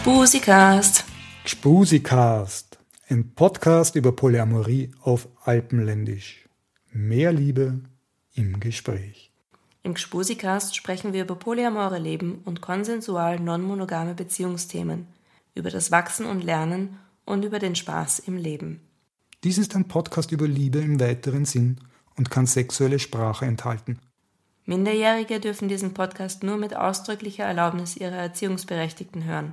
Spusikast. Spusikast, ein Podcast über Polyamorie auf Alpenländisch. Mehr Liebe im Gespräch. Im Spusikast sprechen wir über polyamore Leben und konsensual non-monogame Beziehungsthemen, über das Wachsen und Lernen und über den Spaß im Leben. Dies ist ein Podcast über Liebe im weiteren Sinn und kann sexuelle Sprache enthalten. Minderjährige dürfen diesen Podcast nur mit ausdrücklicher Erlaubnis ihrer Erziehungsberechtigten hören.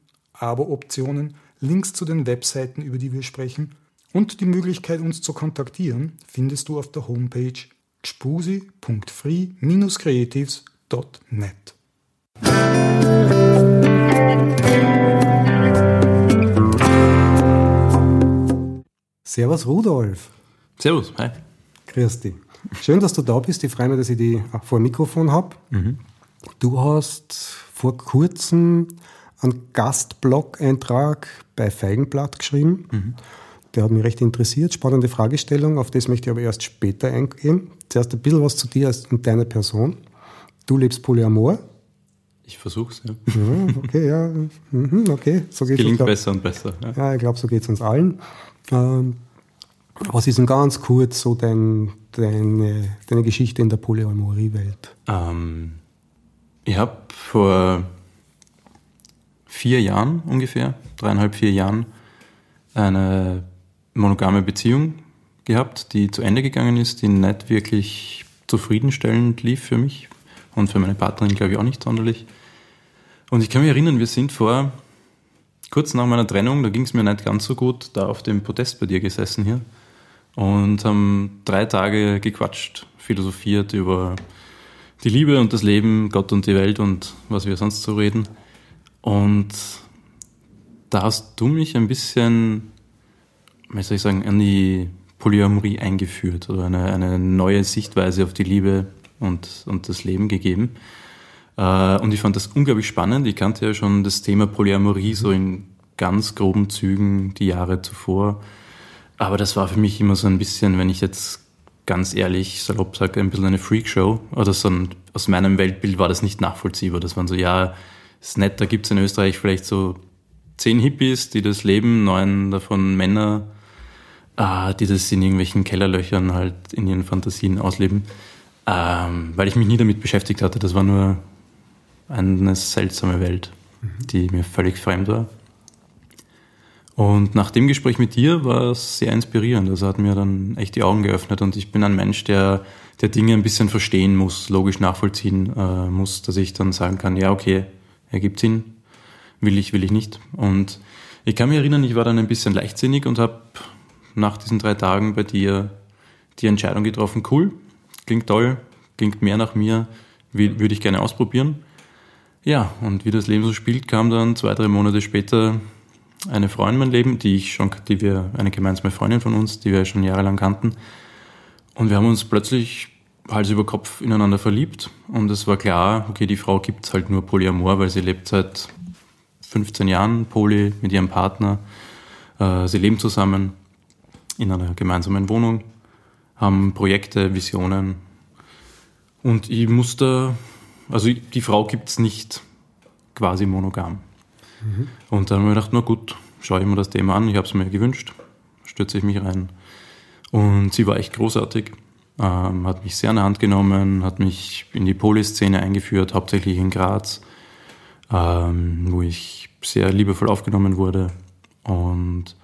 Abo-Optionen, Links zu den Webseiten, über die wir sprechen und die Möglichkeit, uns zu kontaktieren, findest du auf der Homepage gspusi.free-creatives.net. Servus Rudolf. Servus, hi. Grüß dich. Schön, dass du da bist. Ich freue mich, dass ich dich vor dem Mikrofon habe. Du hast vor kurzem einen Gastblog-Eintrag bei Feigenblatt geschrieben. Der hat mich recht interessiert. Spannende Fragestellung, auf das möchte ich aber erst später eingehen. Zuerst ein bisschen was zu dir und deiner Person. Du lebst Polyamor. Ich versuch's, ja. Ja, okay, ja. Mhm, okay, so geht's Gelingt uns, besser und besser. Ja. Ja, ich glaube, so geht es uns allen. Ähm, was ist denn ganz kurz so dein, deine, deine Geschichte in der Polyamorie-Welt? Ähm, ich habe vor vier Jahren ungefähr, dreieinhalb, vier Jahren, eine monogame Beziehung gehabt, die zu Ende gegangen ist, die nicht wirklich zufriedenstellend lief für mich und für meine Partnerin, glaube ich, auch nicht sonderlich. Und ich kann mich erinnern, wir sind vor, kurz nach meiner Trennung, da ging es mir nicht ganz so gut, da auf dem Podest bei dir gesessen hier und haben drei Tage gequatscht, philosophiert über die Liebe und das Leben, Gott und die Welt und was wir sonst so reden. Und da hast du mich ein bisschen, wie soll ich sagen, an die Polyamorie eingeführt oder eine, eine neue Sichtweise auf die Liebe und, und das Leben gegeben. Äh, Und ich fand das unglaublich spannend. Ich kannte ja schon das Thema Polyamorie so in ganz groben Zügen die Jahre zuvor. Aber das war für mich immer so ein bisschen, wenn ich jetzt ganz ehrlich salopp sage, ein bisschen eine Freakshow. Oder so ein, aus meinem Weltbild war das nicht nachvollziehbar. Das waren so, ja, ist nett, da gibt's in Österreich vielleicht so zehn Hippies, die das leben, neun davon Männer, ah, die das in irgendwelchen Kellerlöchern halt in ihren Fantasien ausleben. Ähm, weil ich mich nie damit beschäftigt hatte. Das war nur eine seltsame Welt, die mir völlig fremd war. Und nach dem Gespräch mit dir war es sehr inspirierend. Also hat mir dann echt die Augen geöffnet und ich bin ein Mensch, der, der Dinge ein bisschen verstehen muss, logisch nachvollziehen äh, muss, dass ich dann sagen kann, ja, okay, ergibt Sinn, will ich, will ich nicht. Und ich kann mich erinnern, ich war dann ein bisschen leichtsinnig und habe nach diesen drei Tagen bei dir die Entscheidung getroffen, cool, klingt toll, klingt mehr nach mir, würde ich gerne ausprobieren. Ja, und wie das Leben so spielt, kam dann zwei, drei Monate später eine Frau in mein Leben, die ich schon, die wir, eine gemeinsame Freundin von uns, die wir schon jahrelang kannten. Und wir haben uns plötzlich Hals über Kopf ineinander verliebt. Und es war klar, okay, die Frau gibt's halt nur Polyamor, weil sie lebt seit 15 Jahren Poly mit ihrem Partner. Äh, sie leben zusammen in einer gemeinsamen Wohnung, haben Projekte, Visionen. Und ich musste, also die Frau gibt's nicht quasi monogam. Und dann habe ich mir gedacht, na gut, schaue ich mir das Thema an. Ich habe es mir gewünscht, stürze ich mich rein. Und sie war echt großartig, ähm, hat mich sehr an der Hand genommen, hat mich in die Polyszene eingeführt, hauptsächlich in Graz, ähm, wo ich sehr liebevoll aufgenommen wurde. Und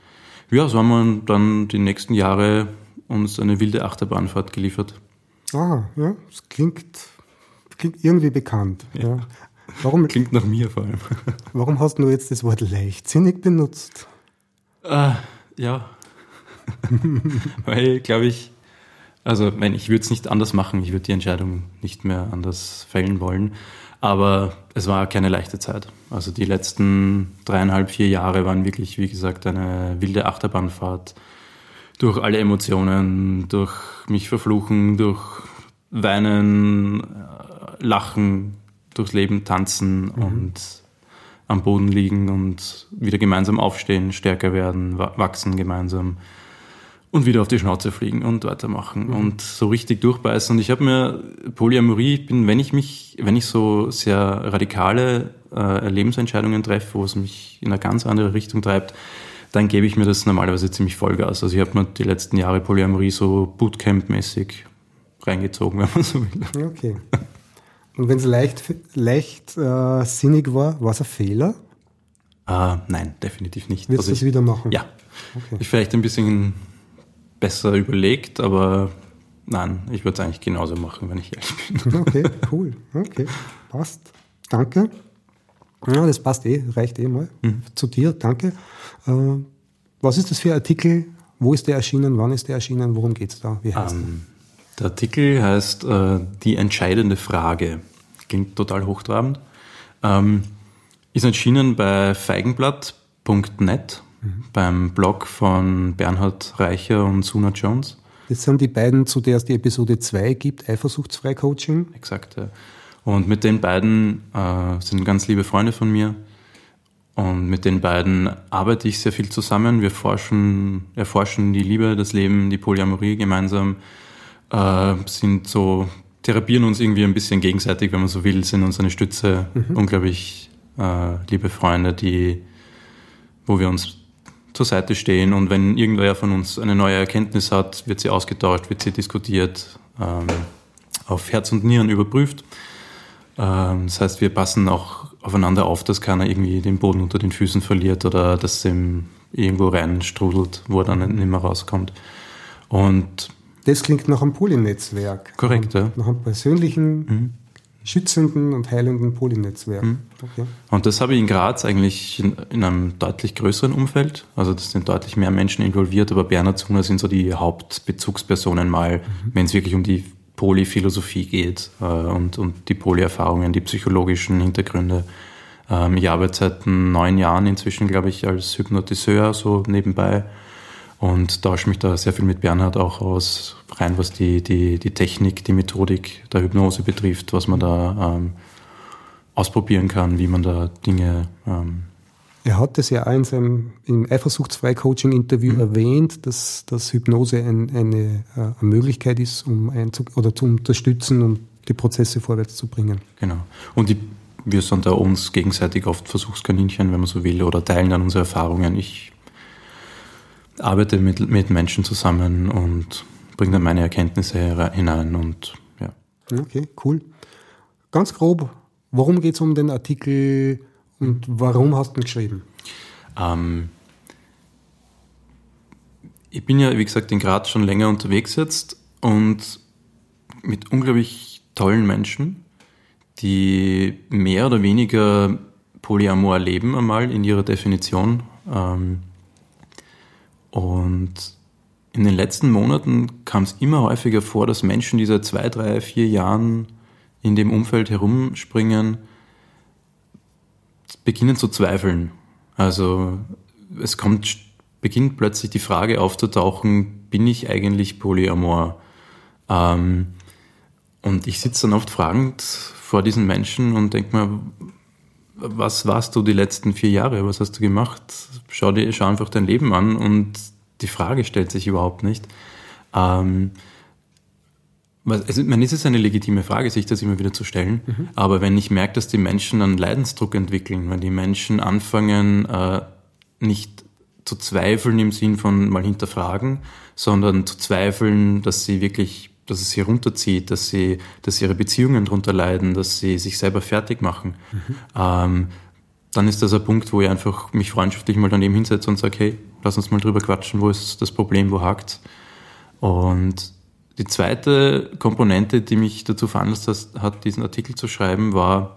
ja, so haben wir dann die nächsten Jahre uns eine wilde Achterbahnfahrt geliefert. Ah, ja, das klingt, klingt irgendwie bekannt. Ja. Warum, Klingt nach mir vor allem. warum hast du jetzt das Wort leichtsinnig benutzt? Äh, ja. Weil, glaube ich, Also, wenn ich würde es nicht anders machen, ich würde die Entscheidung nicht mehr anders fällen wollen. Aber es war keine leichte Zeit. Also die letzten dreieinhalb, vier Jahre waren wirklich, wie gesagt, eine wilde Achterbahnfahrt durch alle Emotionen, durch mich verfluchen, durch weinen, äh, lachen, durchs Leben tanzen mhm. und am Boden liegen und wieder gemeinsam aufstehen, stärker werden, wachsen gemeinsam und wieder auf die Schnauze fliegen und weitermachen mhm. und so richtig durchbeißen. Und ich habe mir Polyamorie, ich bin, wenn ich mich, wenn ich so sehr radikale äh, Lebensentscheidungen treffe, wo es mich in eine ganz andere Richtung treibt, dann gebe ich mir das normalerweise ziemlich Vollgas. Also ich habe mir die letzten Jahre Polyamorie so Bootcamp-mäßig reingezogen, wenn man so will. Okay. Und wenn es leicht, leicht äh, sinnig war, war es ein Fehler? Uh, nein, definitiv nicht. Willst also du es wieder machen? Ja. Okay. Ich vielleicht ein bisschen besser überlegt, aber nein, ich würde es eigentlich genauso machen, wenn ich ehrlich bin. Okay, cool. Okay, passt. Danke. Ja, das passt eh, reicht eh mal. Mhm. Zu dir, danke. Äh, was ist das für ein Artikel? Wo ist der erschienen? Wann ist der erschienen? Worum geht es da? Wie heißt um, ähm, der? Der Artikel heißt äh, Die entscheidende Frage. Klingt total hochtrabend. Ähm, ist erschienen bei feigenblatt.net mhm. beim Blog von Bernhard Reicher und Suna Jones. Das sind die beiden, zu der es die Episode 2 gibt, Eifersuchtsfrei Coaching. Exakt, ja. Und mit den beiden äh, sind ganz liebe Freunde von mir. Und mit den beiden arbeite ich sehr viel zusammen. Wir forschen, erforschen die Liebe, das Leben, die Polyamorie gemeinsam, äh, sind so, therapieren uns irgendwie ein bisschen gegenseitig, wenn man so will, sind uns eine Stütze, mhm. unglaublich äh, liebe Freunde, die, wo wir uns zur Seite stehen und wenn irgendwer von uns eine neue Erkenntnis hat, wird sie ausgetauscht, wird sie diskutiert, ähm, auf Herz und Nieren überprüft. Ähm, das heißt, wir passen auch aufeinander auf, dass keiner irgendwie den Boden unter den Füßen verliert oder dass ihm irgendwo reinstrudelt, wo er dann nicht mehr rauskommt. Und das klingt nach einem Polynetzwerk. Korrekt, ja. Nach einem persönlichen mhm schützenden und heilenden Polynetzwerk. Mhm. Okay. Und das habe ich in Graz eigentlich in, in, einem deutlich größeren Umfeld. Also das sind deutlich mehr Menschen involviert, aber Bernhard Zuner sind so die Hauptbezugspersonen mal, mhm. wenn es wirklich um die Polyphilosophie geht äh, und, und die Polyerfahrungen, die psychologischen Hintergründe. Ähm, ich arbeite seit neun Jahren inzwischen, glaube ich, als Hypnotiseur so nebenbei und tausche mich da sehr viel mit Bernhard auch aus, rein was die, die, die Technik, die Methodik der Hypnose betrifft, was man da ähm, ausprobieren kann, wie man da Dinge. Ähm, er hat es ja auch in seinem im Eifersuchtsfrei-Coaching-Interview mhm. erwähnt, dass, dass Hypnose ein, eine, äh, eine Möglichkeit ist, um einzu oder zu unterstützen, um die Prozesse vorwärts zu bringen. Genau. Und die, wir sind da uns gegenseitig oft Versuchskaninchen, wenn man so will, oder teilen dann unsere Erfahrungen. Ich arbeite mit, mit Menschen zusammen und bringe dann meine Erkenntnisse hinein und ja. Okay, cool. Ganz grob, worum geht es um den Artikel und warum hast du ihn geschrieben? Ähm, ich bin ja, wie gesagt, in Graz schon länger unterwegs jetzt und mit unglaublich tollen Menschen, die mehr oder weniger Polyamor leben einmal in ihrer Definition. Ähm, und in den letzten Monaten kam es immer häufiger vor, dass Menschen, die seit zwei, drei, vier Jahren in dem Umfeld herumspringen, beginnen zu zweifeln. Also es kommt, beginnt plötzlich die Frage aufzutauchen, bin ich eigentlich polyamor? Ähm, und ich sitze dann oft fragend vor diesen Menschen und denke mir, was warst du die letzten vier Jahre? Was hast du gemacht? Schau dir, schau einfach dein Leben an und die Frage stellt sich überhaupt nicht. Ähm, also, man ist es eine legitime Frage, sich das immer wieder zu stellen. Mhm. Aber wenn ich merke, dass die Menschen einen Leidensdruck entwickeln, wenn die Menschen anfangen, äh, nicht zu zweifeln im Sinn von mal hinterfragen, sondern zu zweifeln, dass sie wirklich dass es sie runterzieht, dass sie, dass ihre Beziehungen darunter leiden, dass sie sich selber fertig machen, mhm. ähm, dann ist das ein Punkt, wo ich einfach mich freundschaftlich mal daneben hinsetze und sage, hey, lass uns mal drüber quatschen, wo ist das Problem, wo hakt Und die zweite Komponente, die mich dazu veranlasst hat, diesen Artikel zu schreiben, war,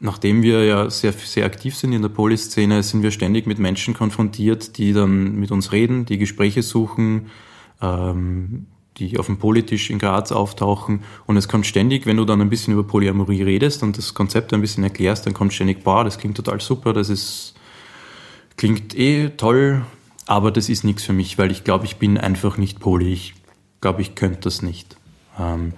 nachdem wir ja sehr, sehr aktiv sind in der Poliszene, sind wir ständig mit Menschen konfrontiert, die dann mit uns reden, die Gespräche suchen, ähm, die auf dem Politisch in Graz auftauchen. Und es kommt ständig, wenn du dann ein bisschen über Polyamorie redest und das Konzept ein bisschen erklärst, dann kommt ständig, boah, das klingt total super, das ist, klingt eh toll, aber das ist nichts für mich, weil ich glaube, ich bin einfach nicht poly. Ich glaube, ich könnte das nicht. Ähm,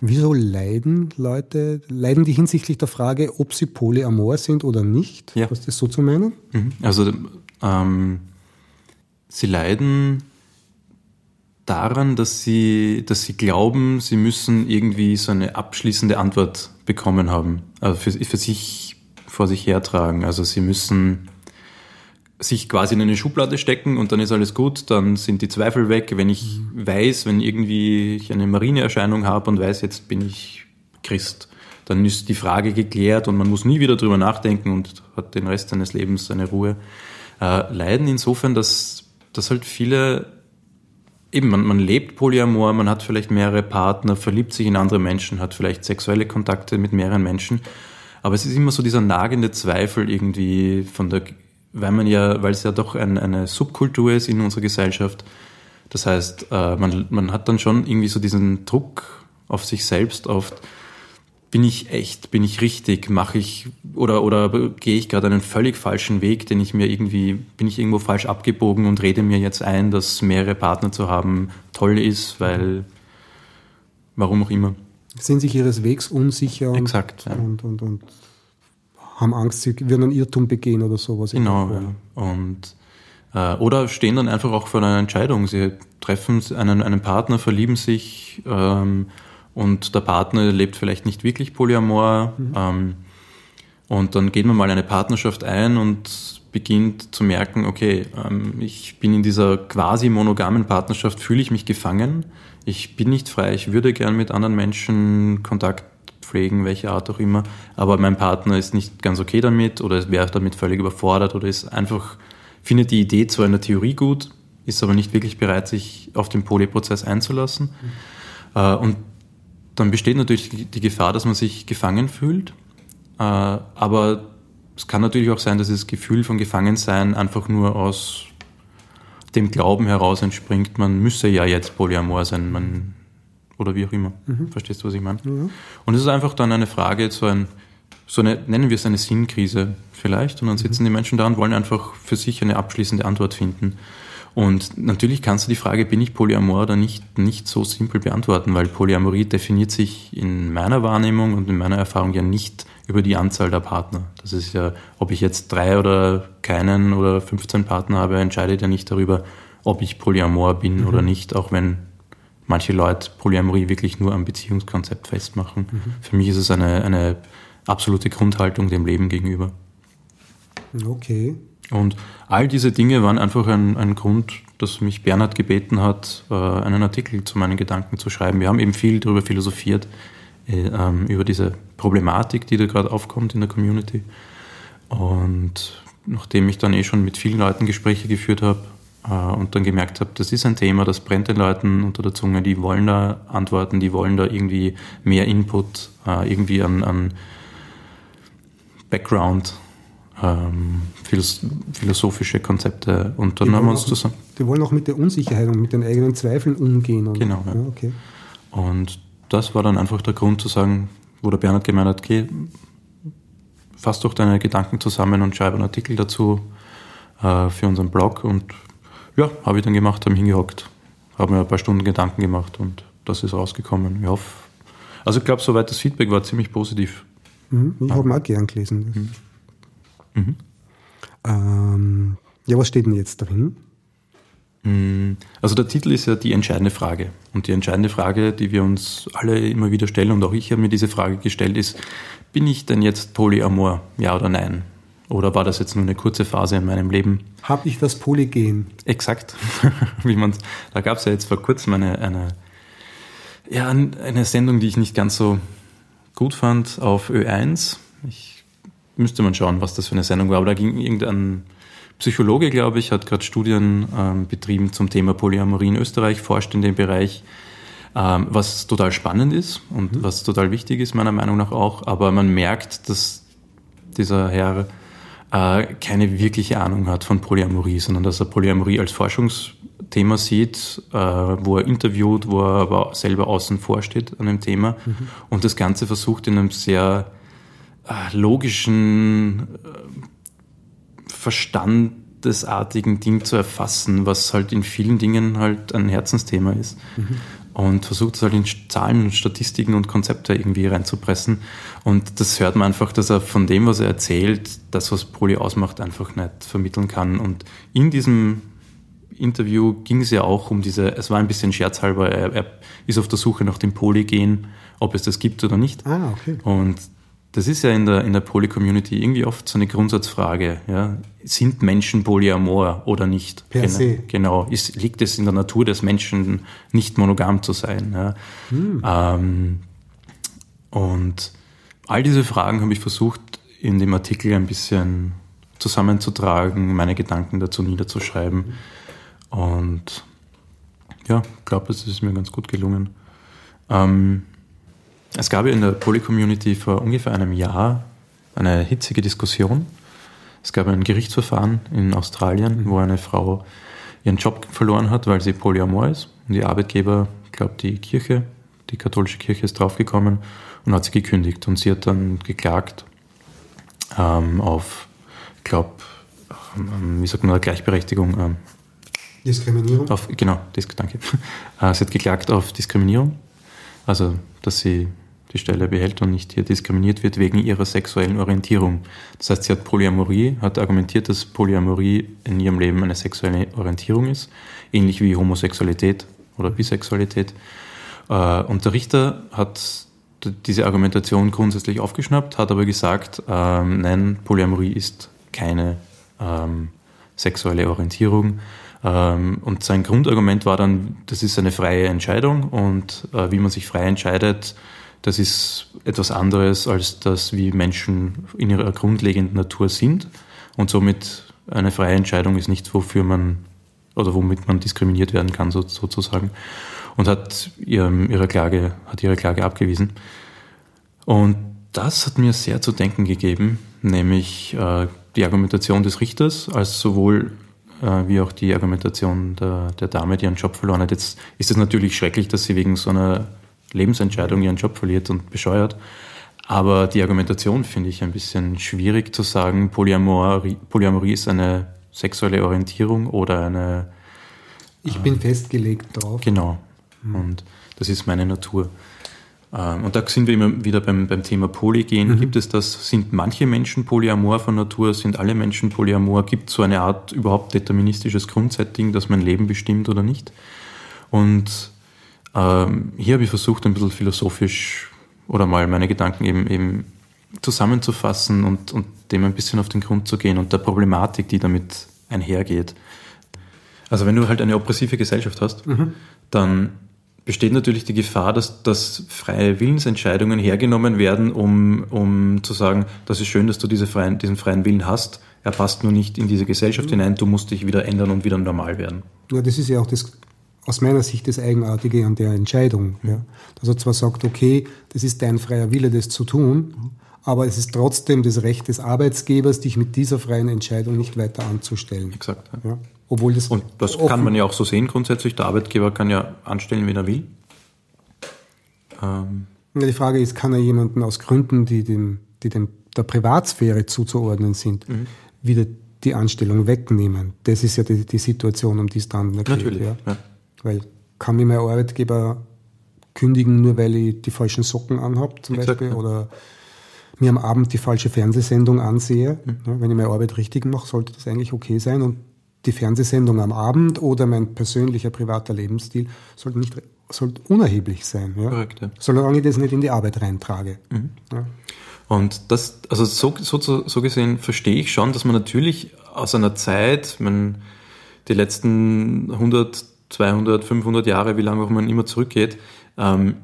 Wieso leiden Leute, leiden die hinsichtlich der Frage, ob sie polyamor sind oder nicht? Ja. Was ist das so zu meinen? Mhm. Also ähm, sie leiden daran, dass sie, dass sie glauben, sie müssen irgendwie so eine abschließende Antwort bekommen haben, also für, für sich vor sich hertragen. Also sie müssen sich quasi in eine Schublade stecken und dann ist alles gut, dann sind die Zweifel weg. Wenn ich weiß, wenn irgendwie ich eine Marineerscheinung habe und weiß, jetzt bin ich Christ, dann ist die Frage geklärt und man muss nie wieder drüber nachdenken und hat den Rest seines Lebens seine Ruhe. Äh, leiden insofern, dass, dass halt viele eben, man, man lebt Polyamor, man hat vielleicht mehrere Partner, verliebt sich in andere Menschen, hat vielleicht sexuelle Kontakte mit mehreren Menschen. Aber es ist immer so dieser nagende Zweifel irgendwie von der weil man ja, weil es ja doch ein, eine Subkultur ist in unserer Gesellschaft. Das heißt, äh, man, man hat dann schon irgendwie so diesen Druck auf sich selbst oft. Bin ich echt, bin ich richtig, mache ich oder, oder gehe ich gerade einen völlig falschen Weg, den ich mir irgendwie, bin ich irgendwo falsch abgebogen und rede mir jetzt ein, dass mehrere Partner zu haben toll ist, weil warum auch immer. Sind sich ihres Wegs unsicher und, Exakt, ja. und, und, und haben Angst, sie würden einen Irrtum begehen oder sowas. Genau. Ja. Und, äh, oder stehen dann einfach auch vor einer Entscheidung. Sie treffen einen, einen Partner, verlieben sich ähm, und der Partner lebt vielleicht nicht wirklich Polyamor. Mhm. Ähm, und dann geht man mal eine Partnerschaft ein und beginnt zu merken, okay, ähm, ich bin in dieser quasi monogamen Partnerschaft, fühle ich mich gefangen. Ich bin nicht frei, ich würde gern mit anderen Menschen Kontakt pflegen, welche Art auch immer. Aber mein Partner ist nicht ganz okay damit oder wäre damit völlig überfordert oder ist einfach, findet die Idee zwar in der Theorie gut, ist aber nicht wirklich bereit, sich auf den Polyprozess einzulassen. Mhm. und dann besteht natürlich die Gefahr, dass man sich gefangen fühlt. Äh, aber es kann natürlich auch sein, dass das Gefühl von Gefangensein einfach nur aus dem Glauben heraus entspringt, man müsse ja jetzt Polyamor sein, man oder wie auch immer. Mhm. Verstehst du, was ich meine? Mhm. Und es ist einfach dann eine Frage, so, ein, so eine, nennen wir es eine Sinnkrise vielleicht. Und dann sitzen mhm. die Menschen da und wollen einfach für sich eine abschließende Antwort finden. Und natürlich kannst du die Frage, bin ich Polyamor oder nicht, nicht so simpel beantworten, weil Polyamorie definiert sich in meiner Wahrnehmung und in meiner Erfahrung ja nicht über die Anzahl der Partner. Das ist ja, ob ich jetzt drei oder keinen oder 15 Partner habe, entscheidet ja nicht darüber, ob ich Polyamor bin mhm. oder nicht, auch wenn manche Leute Polyamorie wirklich nur am Beziehungskonzept festmachen. Mhm. Für mich ist es eine, eine absolute Grundhaltung dem Leben gegenüber. Okay. Und all diese Dinge waren einfach ein, ein Grund, dass mich Bernhard gebeten hat, äh, einen Artikel zu meinen Gedanken zu schreiben. Wir haben eben viel darüber philosophiert, äh, ähm, über diese Problematik, die da gerade aufkommt in der Community. Und nachdem ich dann eh schon mit vielen Leuten Gespräche geführt habe, äh, und dann gemerkt habe, das ist ein Thema, das brennt den Leuten unter der Zunge, die wollen da Antworten, die wollen da irgendwie mehr Input, irgendwie an, an Background, ähm, philosophische Konzepte und dann die haben wir uns auch, zusammen. Die wollen auch mit der Unsicherheit und mit den eigenen Zweifeln umgehen. Und, genau. Ja. Ja, okay. Und das war dann einfach der Grund zu sagen, wo der Bernhard gemeint hat, okay, fass doch deine Gedanken zusammen und schreibe einen Artikel dazu äh, für unseren Blog und ja, habe ich dann gemacht, habe hingehockt, habe mir ein paar Stunden Gedanken gemacht und das ist rausgekommen. Ich hoffe, also ich glaube, soweit das Feedback war ziemlich positiv. Mhm, ich ja. habe mal gern gelesen. Mhm. Mhm. Ähm, ja, was steht denn jetzt drin? Mhm. Also der Titel ist ja die entscheidende Frage. Und die entscheidende Frage, die wir uns alle immer wieder stellen, und auch ich habe mir diese Frage gestellt, ist, bin ich denn jetzt polyamor, ja oder nein? Oder war das jetzt nur eine kurze Phase in meinem Leben? Habe ich das Polygen? Exakt. Wie man, da gab es ja jetzt vor kurzem eine, eine, ja, eine Sendung, die ich nicht ganz so gut fand auf Ö1. Ich müsste mal schauen, was das für eine Sendung war. Aber da ging irgendein Psychologe, glaube ich, hat gerade Studien ähm, betrieben zum Thema Polyamorie in Österreich, forscht in dem Bereich, ähm, was total spannend ist und mhm. was total wichtig ist, meiner Meinung nach auch. Aber man merkt, dass dieser Herr äh, keine wirkliche Ahnung hat von Polyamorie, sondern dass er Polyamorie als Forschungs Thema sieht, äh, wo er interviewt, wo er aber selber außen vor steht an dem Thema mhm. und das Ganze versucht in einem sehr logischen, äh, verstandesartigen Ding zu erfassen, was halt in vielen Dingen halt ein Herzensthema ist. Mhm und versucht es halt in Zahlen, Statistiken und Konzepte irgendwie reinzupressen. Und das hört man einfach, dass er von dem, was er erzählt, das, was Poli ausmacht, einfach nicht vermitteln kann. Und in diesem Interview ging es ja auch um diese, es war ein bisschen scherzhalber, er, er ist auf der Suche nach dem Polygen, ob es das gibt oder nicht. Ah, okay. Und das ist ja in der, in der Poly-Community irgendwie oft so eine Grundsatzfrage. Ja? Sind Menschen polyamor oder nicht? Per genau, se. Genau. Ist, liegt es in der Natur des Menschen, nicht monogam zu sein? Ja? Hm. Ähm, und all diese Fragen habe ich versucht, in dem Artikel ein bisschen zusammenzutragen, meine Gedanken dazu niederzuschreiben. Und ja, ich glaube, es ist mir ganz gut gelungen. Ähm, es gab in der Poly-Community vor ungefähr einem Jahr eine hitzige Diskussion. Es gab ein Gerichtsverfahren in Australien, wo eine Frau ihren Job verloren hat, weil sie polyamor ist. Und die Arbeitgeber, ich glaube die Kirche, die katholische Kirche ist draufgekommen und hat sie gekündigt. Und sie hat dann geklagt ähm, auf, ich glaube, ähm, wie sagt man, Gleichberechtigung. Ähm, Diskriminierung? Auf, genau, danke. Äh, sie hat geklagt auf Diskriminierung. Also, dass sie die Stelle behält und nicht hier diskriminiert wird wegen ihrer sexuellen Orientierung. Das heißt, sie hat Polyamorie, hat argumentiert, dass Polyamorie in ihrem Leben eine sexuelle Orientierung ist, ähnlich wie Homosexualität oder Bisexualität. Äh, und der Richter hat diese Argumentation grundsätzlich aufgeschnappt, hat aber gesagt, ähm, nein, Polyamorie ist keine ähm, sexuelle Orientierung. Ähm, und sein Grundargument war dann, das ist eine freie Entscheidung und äh, wie man sich frei entscheidet, das ist etwas anderes als das, wie Menschen in ihrer grundlegenden Natur sind. Und somit eine freie Entscheidung ist nichts, wofür man oder womit man diskriminiert werden kann, sozusagen. Und hat ihre Klage, hat ihre Klage abgewiesen. Und das hat mir sehr zu denken gegeben, nämlich äh, die Argumentation des Richters als sowohl äh, wie auch die Argumentation der, der Dame, die ihren Job verloren hat. Jetzt ist es natürlich schrecklich, dass sie wegen so einer Lebensentscheidung ihren Job verliert und bescheuert. Aber die Argumentation finde ich ein bisschen schwierig zu sagen, Polyamorie, Polyamorie ist eine sexuelle Orientierung oder eine. Ich bin äh, festgelegt drauf. Genau. Mhm. Und das ist meine Natur. Ähm, und da sind wir immer wieder beim, beim Thema Polygen. Mhm. Gibt es das, sind manche Menschen polyamor von Natur, sind alle Menschen polyamor? Gibt es so eine Art überhaupt deterministisches Grundsetting, das mein Leben bestimmt oder nicht? Und ähm, hier habe ich versucht, ein bisschen philosophisch oder mal meine Gedanken eben, eben zusammenzufassen und, und dem ein bisschen auf den Grund zu gehen und der Problematik, die damit einhergeht. Also wenn du halt eine oppressive Gesellschaft hast, mhm. dann besteht natürlich die Gefahr, dass, dass freie Willensentscheidungen hergenommen werden, um, um zu sagen, das ist schön, dass du diese freien, diesen freien Willen hast, er passt nur nicht in diese Gesellschaft mhm. hinein, du musst dich wieder ändern und wieder normal werden. Ja, das ist ja auch das aus meiner Sicht das Eigenartige an der Entscheidung. Ja. Dass er zwar sagt, okay, das ist dein freier Wille, das zu tun, aber es ist trotzdem das Recht des Arbeitsgebers, dich mit dieser freien Entscheidung nicht weiter anzustellen. Exakt. Ja. ja. Obwohl das Und das kann man ja auch so sehen grundsätzlich. Der Arbeitgeber kann ja anstellen, wen er will. Ähm. Ja, die Frage ist, kann er jemanden aus Gründen, die, dem, die dem, der Privatsphäre zuzuordnen sind, mhm. wieder die Anstellung wegnehmen? Das ist ja die, die Situation, um die es dann geht. Natürlich. Ja. Weil kann mir mein Arbeitgeber kündigen, nur weil ich die falschen Socken anhabe zum Exakt, Beispiel ja. oder mir am Abend die falsche Fernsehsendung ansehe. Mhm. Ja, wenn ich meine Arbeit richtig mache, sollte das eigentlich okay sein und die Fernsehsendung am Abend oder mein persönlicher privater Lebensstil sollte nicht sollte unerheblich sein. Ja? Korrekt, ja. Solange ich das nicht in die Arbeit reintrage. Mhm. Ja. Und das, also so, so, so gesehen verstehe ich schon, dass man natürlich aus einer Zeit, man, die letzten 100, 200, 500 Jahre, wie lange auch man immer zurückgeht, ähm,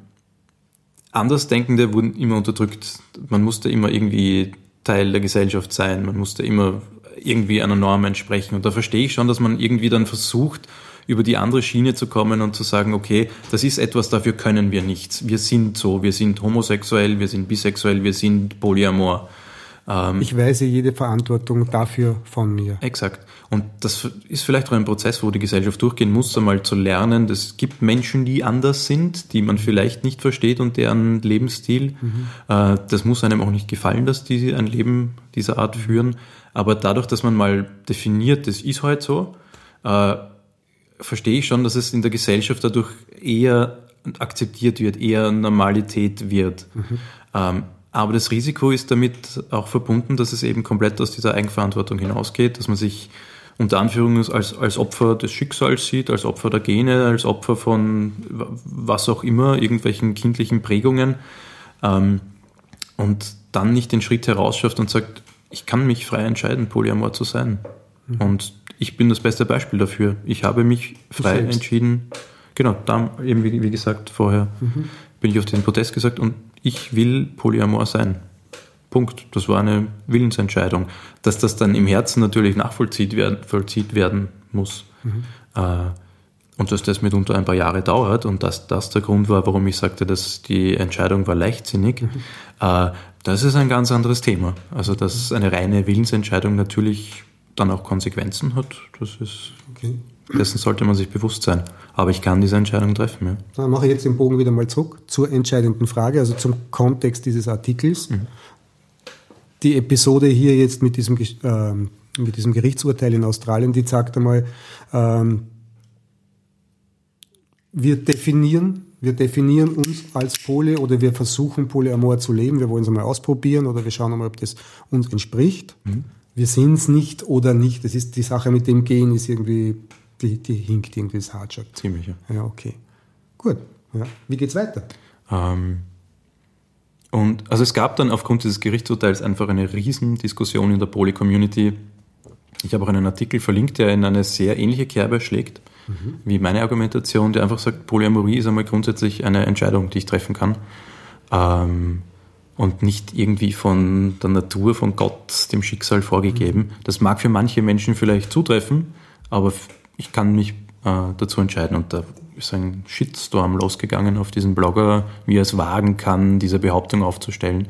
Andersdenkende wurden immer unterdrückt. Man musste immer irgendwie Teil der Gesellschaft sein, man musste immer irgendwie einer Norm entsprechen. Und da verstehe ich schon, dass man irgendwie dann versucht, über die andere Schiene zu kommen und zu sagen, okay, das ist etwas, dafür können wir nichts. Wir sind so, wir sind homosexuell, wir sind bisexuell, wir sind polyamor. Ähm, ich weise jede Verantwortung dafür von mir. Exakt. Und das ist vielleicht auch ein Prozess, wo die Gesellschaft durchgehen muss, einmal zu lernen, es gibt Menschen, die anders sind, die man vielleicht nicht versteht und deren Lebensstil. Mhm. Äh, das muss einem auch nicht gefallen, dass die ein Leben dieser Art führen. Aber dadurch, dass man mal definiert, das ist halt so, äh, verstehe ich schon, dass es in der Gesellschaft dadurch eher akzeptiert wird, eher Normalität wird. Mhm. Ähm, aber das Risiko ist damit auch verbunden, dass es eben komplett aus dieser Eigenverantwortung hinausgeht, dass man sich unter Anführungen als, als Opfer des Schicksals sieht, als Opfer der Gene, als Opfer von was auch immer, irgendwelchen kindlichen Prägungen ähm, und dann nicht den Schritt herausschafft und sagt, ich kann mich frei entscheiden, Polyamor zu sein. Mhm. Und ich bin das beste Beispiel dafür. Ich habe mich frei entschieden. Genau, da eben wie, wie gesagt vorher mhm. bin ich auf den Protest gesagt und ich will Polyamor sein. Punkt. Das war eine Willensentscheidung. Dass das dann im Herzen natürlich nachvollzieht werden, vollzieht werden muss. Mhm. Äh, und dass das mitunter ein paar Jahre dauert und dass das der Grund war, warum ich sagte, dass die Entscheidung war leichtsinnig, mhm. äh, das ist ein ganz anderes Thema. Also, dass eine reine Willensentscheidung natürlich dann auch Konsequenzen hat, das ist, okay. Dessen sollte man sich bewusst sein. Aber ich kann diese Entscheidung treffen. Ja. Dann mache ich jetzt den Bogen wieder mal zurück zur entscheidenden Frage, also zum Kontext dieses Artikels. Mhm. Die Episode hier jetzt mit diesem, äh, mit diesem Gerichtsurteil in Australien, die sagt einmal, ähm, wir definieren, wir definieren uns als Pole oder wir versuchen Polyamor zu leben. Wir wollen es einmal ausprobieren oder wir schauen einmal, ob das uns entspricht. Mhm. Wir sind es nicht oder nicht. Das ist die Sache mit dem Gehen ist irgendwie, die, die hinkt irgendwie das Hartschak. Ziemlich, ja. Ja, okay. Gut. Ja. Wie geht's weiter? Ähm, und also es gab dann aufgrund dieses Gerichtsurteils einfach eine Riesendiskussion in der Poly-Community. Ich habe auch einen Artikel verlinkt, der in eine sehr ähnliche Kerbe schlägt mhm. wie meine Argumentation, der einfach sagt, Polyamorie ist einmal grundsätzlich eine Entscheidung, die ich treffen kann. Ähm, und nicht irgendwie von der Natur, von Gott, dem Schicksal vorgegeben. Mhm. Das mag für manche Menschen vielleicht zutreffen, aber ich kann mich äh, dazu entscheiden. Und da ist ein Shitstorm losgegangen auf diesen Blogger, wie er es wagen kann, diese Behauptung aufzustellen.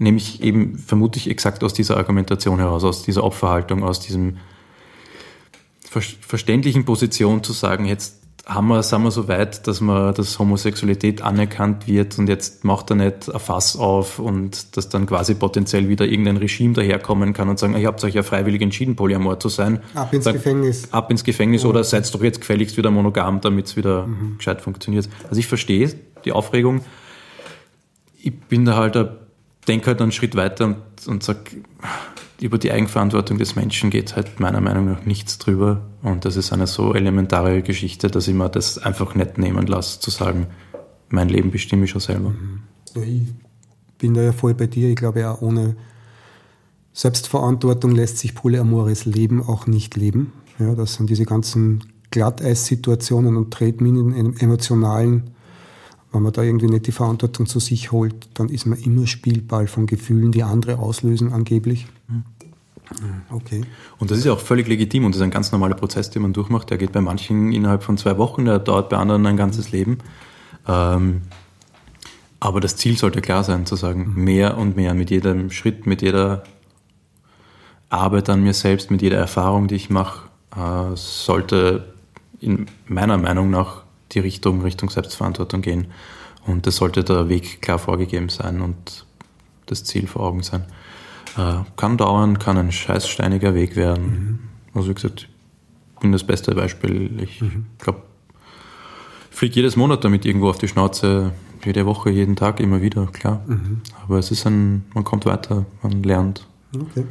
Nämlich eben vermutlich exakt aus dieser Argumentation heraus, aus dieser Opferhaltung, aus diesem verständlichen Position zu sagen, jetzt haben wir, sind wir so weit, dass man, dass Homosexualität anerkannt wird und jetzt macht er nicht ein Fass auf und dass dann quasi potenziell wieder irgendein Regime daherkommen kann und sagen, ihr habt euch ja freiwillig entschieden, Polyamor zu sein. Ab ins Dann, Gefängnis. Ab ins Gefängnis oh. oder seid doch jetzt gefälligst wieder monogam, damit es wieder mhm. gescheit funktioniert. Also ich verstehe die Aufregung. Ich bin da halt, denke halt einen Schritt weiter und, und sage, über die Eigenverantwortung des Menschen geht halt meiner Meinung nach nichts drüber. Und das ist eine so elementare Geschichte, dass ich mir das einfach nicht nehmen lasse, zu sagen, mein Leben bestimme ich schon selber. Mhm. Ja, ich bin da ja voll bei dir. Ich glaube, auch ohne Selbstverantwortung lässt sich polyamores Leben auch nicht leben. Ja, das sind diese ganzen Glatteissituationen und Tretminen emotionalen wenn man da irgendwie nicht die Verantwortung zu sich holt, dann ist man immer Spielball von Gefühlen, die andere auslösen angeblich. Mhm. Okay. Und das ist ja auch völlig legitim und das ist ein ganz normaler Prozess, den man durchmacht. Der geht bei manchen innerhalb von zwei Wochen, der dauert bei anderen ein ganzes Leben. Ähm, aber das Ziel sollte klar sein, zu sagen, mhm. mehr und mehr mit jedem Schritt, mit jeder Arbeit an mir selbst, mit jeder Erfahrung, die ich mache, äh, sollte in meiner Meinung nach die Richtung, Richtung Selbstverantwortung gehen. Und das sollte der Weg klar vorgegeben sein und das Ziel vor Augen sein. Äh, kann dauern, kann ein scheißsteiniger Weg werden. Mhm. Also wie gesagt, ich bin das beste Beispiel. Ich mhm. glaube, fliege jedes Monat damit irgendwo auf die Schnauze, jede Woche, jeden Tag, immer wieder, klar. Mhm. Aber es ist ein, man kommt weiter, man lernt. Okay.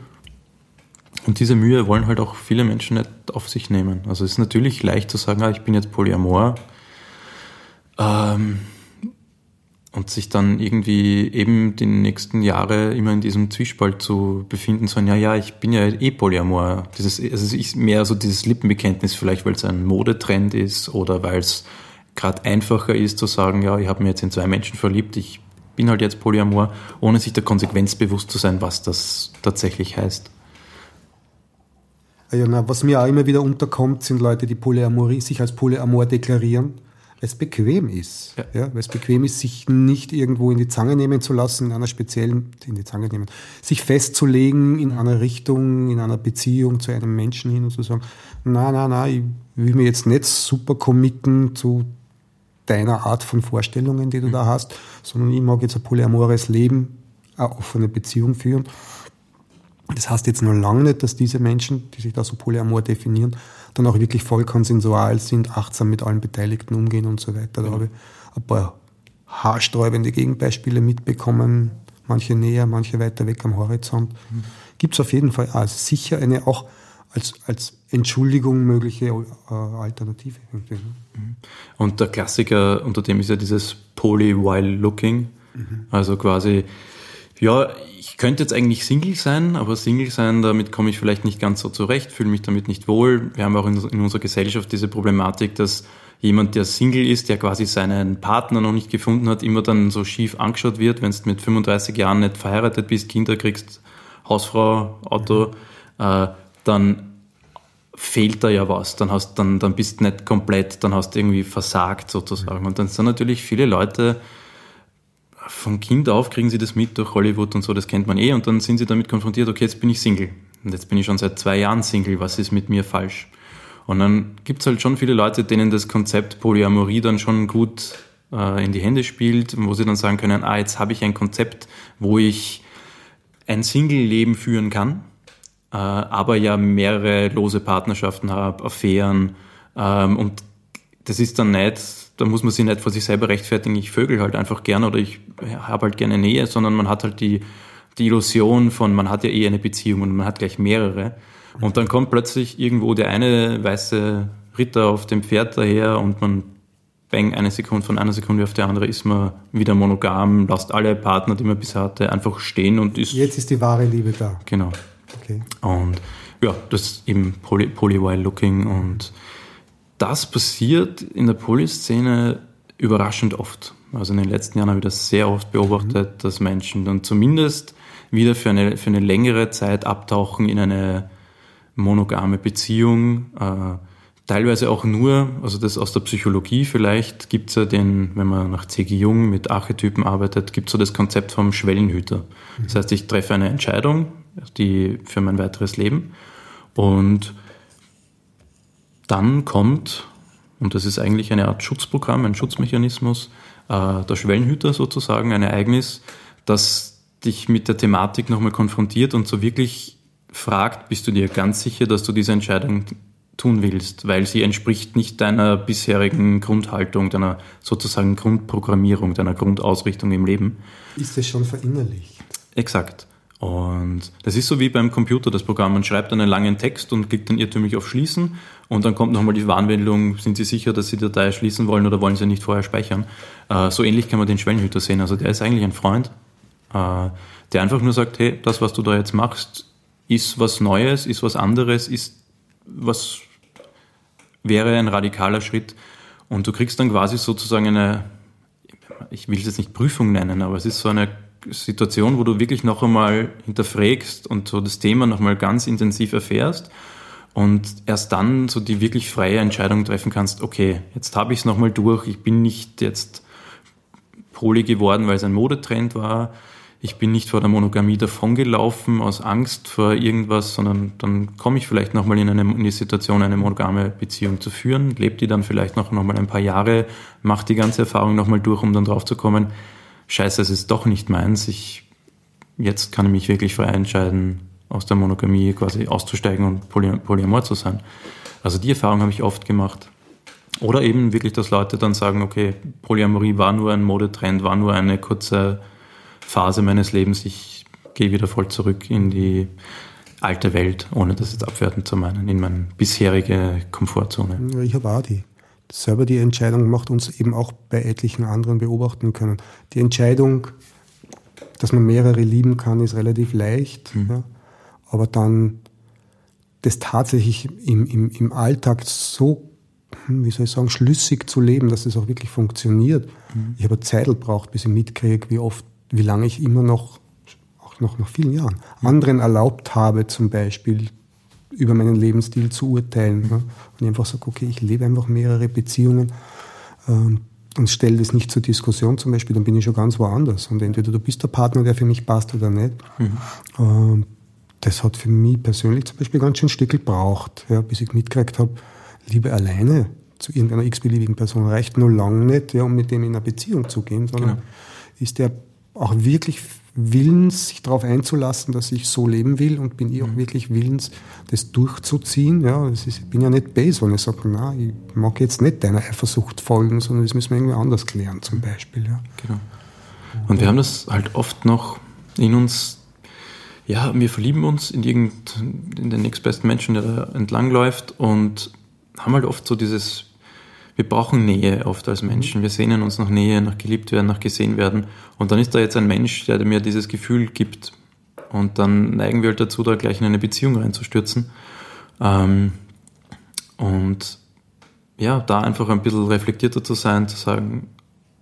Und diese Mühe wollen halt auch viele Menschen nicht auf sich nehmen. Also es ist natürlich leicht zu sagen, ah, ich bin jetzt Polyamor, ähm, und sich dann irgendwie eben die nächsten Jahre immer in diesem Zwiespalt zu befinden, so, ja, ja, ich bin ja eh Polyamor. Dieses, also ich, mehr so dieses Lippenbekenntnis, vielleicht weil es ein Modetrend ist oder weil es gerade einfacher ist zu sagen, ja, ich habe mir jetzt in zwei Menschen verliebt, ich bin halt jetzt Polyamor, ohne sich der Konsequenz bewusst zu sein, was das tatsächlich heißt. Ja, na, was mir auch immer wieder unterkommt, sind Leute, die Polyamorie, sich als Polyamor deklarieren es bequem ist. Ja. ja. weil es bequem ist, sich nicht irgendwo in die Zange nehmen zu lassen, in einer speziellen, in die Zange nehmen, sich festzulegen in einer Richtung, in einer Beziehung zu einem Menschen hin und zu sagen, na, na, na, ich will mir jetzt nicht super committen zu deiner Art von Vorstellungen, die du mhm. da hast, sondern ich mag jetzt ein polyamores Leben, eine offene Beziehung führen. Das heißt jetzt nur lange nicht, dass diese Menschen, die sich da so polyamor definieren, dann auch wirklich voll konsensual sind, achtsam mit allen Beteiligten umgehen und so weiter. Da habe ich ein paar haarsträubende Gegenbeispiele mitbekommen, manche näher, manche weiter weg am Horizont. Mhm. Gibt es auf jeden Fall also sicher eine auch als, als Entschuldigung mögliche äh, Alternative. Ne? Mhm. Und der Klassiker unter dem ist ja dieses Poly while looking. Mhm. Also quasi, ja, ich könnte jetzt eigentlich Single sein, aber Single sein, damit komme ich vielleicht nicht ganz so zurecht, fühle mich damit nicht wohl. Wir haben auch in, in unserer Gesellschaft diese Problematik, dass jemand, der Single ist, der quasi seinen Partner noch nicht gefunden hat, immer dann so schief angeschaut wird, wenn du mit 35 Jahren nicht verheiratet bist, Kinder kriegst, Hausfrau, Auto, mhm. äh, dann fehlt da ja was, dann hast dann dann bist du nicht komplett, dann hast du irgendwie versagt sozusagen. Und dann sind natürlich viele Leute von Kind auf kriegen sie das mit durch Hollywood und so, das kennt man eh, und dann sind sie damit konfrontiert, okay, jetzt bin ich Single. Und jetzt bin ich schon seit zwei Jahren Single, was ist mit mir falsch? Und dann gibt es halt schon viele Leute, denen das Konzept Polyamorie dann schon gut äh, in die Hände spielt, wo sie dann sagen können, ah, jetzt habe ich ein Konzept, wo ich ein Single-Leben führen kann, äh, aber ja mehrere lose Partnerschaften habe, Affären ähm, und das ist dann nicht, da muss man sich nicht vor sich selber rechtfertigen, ich vögel halt einfach gerne oder ich habe halt gerne Nähe, sondern man hat halt die, die Illusion von, man hat ja eh eine Beziehung und man hat gleich mehrere. Und dann kommt plötzlich irgendwo der eine weiße Ritter auf dem Pferd daher und man bang, eine Sekunde von einer Sekunde auf die andere ist man wieder monogam, lasst alle Partner, die man bisher hatte, einfach stehen und ist. Jetzt ist die wahre Liebe da. Genau. Okay. Und ja, das ist eben Poly, Poly Looking und das passiert in der Polyszene überraschend oft. Also in den letzten Jahren habe ich das sehr oft beobachtet, mhm. dass Menschen dann zumindest wieder für eine, für eine längere Zeit abtauchen in eine monogame Beziehung. Äh, teilweise auch nur, also das aus der Psychologie vielleicht, gibt es ja den, wenn man nach C.G. Jung mit Archetypen arbeitet, gibt es so das Konzept vom Schwellenhüter. Mhm. Das heißt, ich treffe eine Entscheidung, die für mein weiteres Leben und dann kommt, und das ist eigentlich eine Art Schutzprogramm, ein Schutzmechanismus, äh, der Schwellenhüter sozusagen, ein Ereignis, das dich mit der Thematik nochmal konfrontiert und so wirklich fragt, bist du dir ganz sicher, dass du diese Entscheidung tun willst, weil sie entspricht nicht deiner bisherigen Grundhaltung, deiner sozusagen Grundprogrammierung, deiner Grundausrichtung im Leben. Ist es schon verinnerlicht? Exakt. Und das ist so wie beim Computer, das Programm. Man schreibt einen langen Text und klickt dann irrtümlich auf Schließen und dann kommt nochmal die Warnmeldung, sind Sie sicher, dass Sie die Datei schließen wollen oder wollen Sie nicht vorher speichern? Äh, so ähnlich kann man den Schwellenhüter sehen. Also der ist eigentlich ein Freund, äh, der einfach nur sagt, hey, das, was du da jetzt machst, ist was Neues, ist was anderes, ist was wäre ein radikaler Schritt. Und du kriegst dann quasi sozusagen eine, ich will es jetzt nicht Prüfung nennen, aber es ist so eine Situation, wo du wirklich noch einmal hinterfragst und so das Thema noch mal ganz intensiv erfährst und erst dann so die wirklich freie Entscheidung treffen kannst, okay, jetzt habe ich es noch mal durch, ich bin nicht jetzt poly geworden, weil es ein Modetrend war, ich bin nicht vor der Monogamie davongelaufen aus Angst vor irgendwas, sondern dann komme ich vielleicht nochmal in, eine, in die Situation, eine monogame Beziehung zu führen, lebe die dann vielleicht noch, noch mal ein paar Jahre, mache die ganze Erfahrung nochmal durch, um dann drauf zu kommen, scheiße, es ist doch nicht meins. Ich, jetzt kann ich mich wirklich frei entscheiden, aus der Monogamie quasi auszusteigen und poly polyamor zu sein. Also die Erfahrung habe ich oft gemacht. Oder eben wirklich, dass Leute dann sagen, okay, Polyamorie war nur ein Modetrend, war nur eine kurze Phase meines Lebens. Ich gehe wieder voll zurück in die alte Welt, ohne das jetzt abwertend zu meinen, in meine bisherige Komfortzone. Ich habe auch die selber die Entscheidung gemacht, uns eben auch bei etlichen anderen beobachten können. Die Entscheidung, dass man mehrere lieben kann, ist relativ leicht, mhm. ja, aber dann das tatsächlich im, im, im Alltag so, hm, wie soll ich sagen, schlüssig zu leben, dass es auch wirklich funktioniert. Mhm. Ich habe Zeit gebraucht, bis ich mitkriege, wie oft, wie lange ich immer noch, auch noch nach vielen Jahren, mhm. anderen erlaubt habe, zum Beispiel über meinen Lebensstil zu urteilen. Ne? Und ich einfach sage, okay, ich lebe einfach mehrere Beziehungen. ähm, und stelle das nicht zur Diskussion zum Beispiel, dann bin ich schon ganz woanders. Und entweder du bist der Partner, der für mich passt oder nicht. Mhm. Ähm, das hat für mich persönlich zum Beispiel ganz schön Stück gebraucht, ja, bis ich mitgekriegt habe, Liebe alleine zu irgendeiner x-beliebigen Person reicht nur lang nicht, ja, um mit dem in eine Beziehung zu gehen, sondern genau. ist der auch wirklich willens, sich darauf einzulassen, dass ich so leben will und bin ich auch mhm. wirklich willens, das durchzuziehen. Ja, das ist, ich bin ja nicht base, wenn ich sage, na, ich mag jetzt nicht deiner Eifersucht folgen, sondern das müssen wir irgendwie anders klären, zum Beispiel. Ja. Genau. Und wir haben das halt oft noch in uns, ja, wir verlieben uns in irgend, in den nächstbesten Menschen, der da entlangläuft und haben halt oft so dieses wir brauchen Nähe oft als Menschen. Wir sehnen uns nach Nähe, nach geliebt werden, nach gesehen werden. Und dann ist da jetzt ein Mensch, der mir dieses Gefühl gibt. Und dann neigen wir halt dazu, da gleich in eine Beziehung reinzustürzen. Ähm, und ja, da einfach ein bisschen reflektierter zu sein, zu sagen,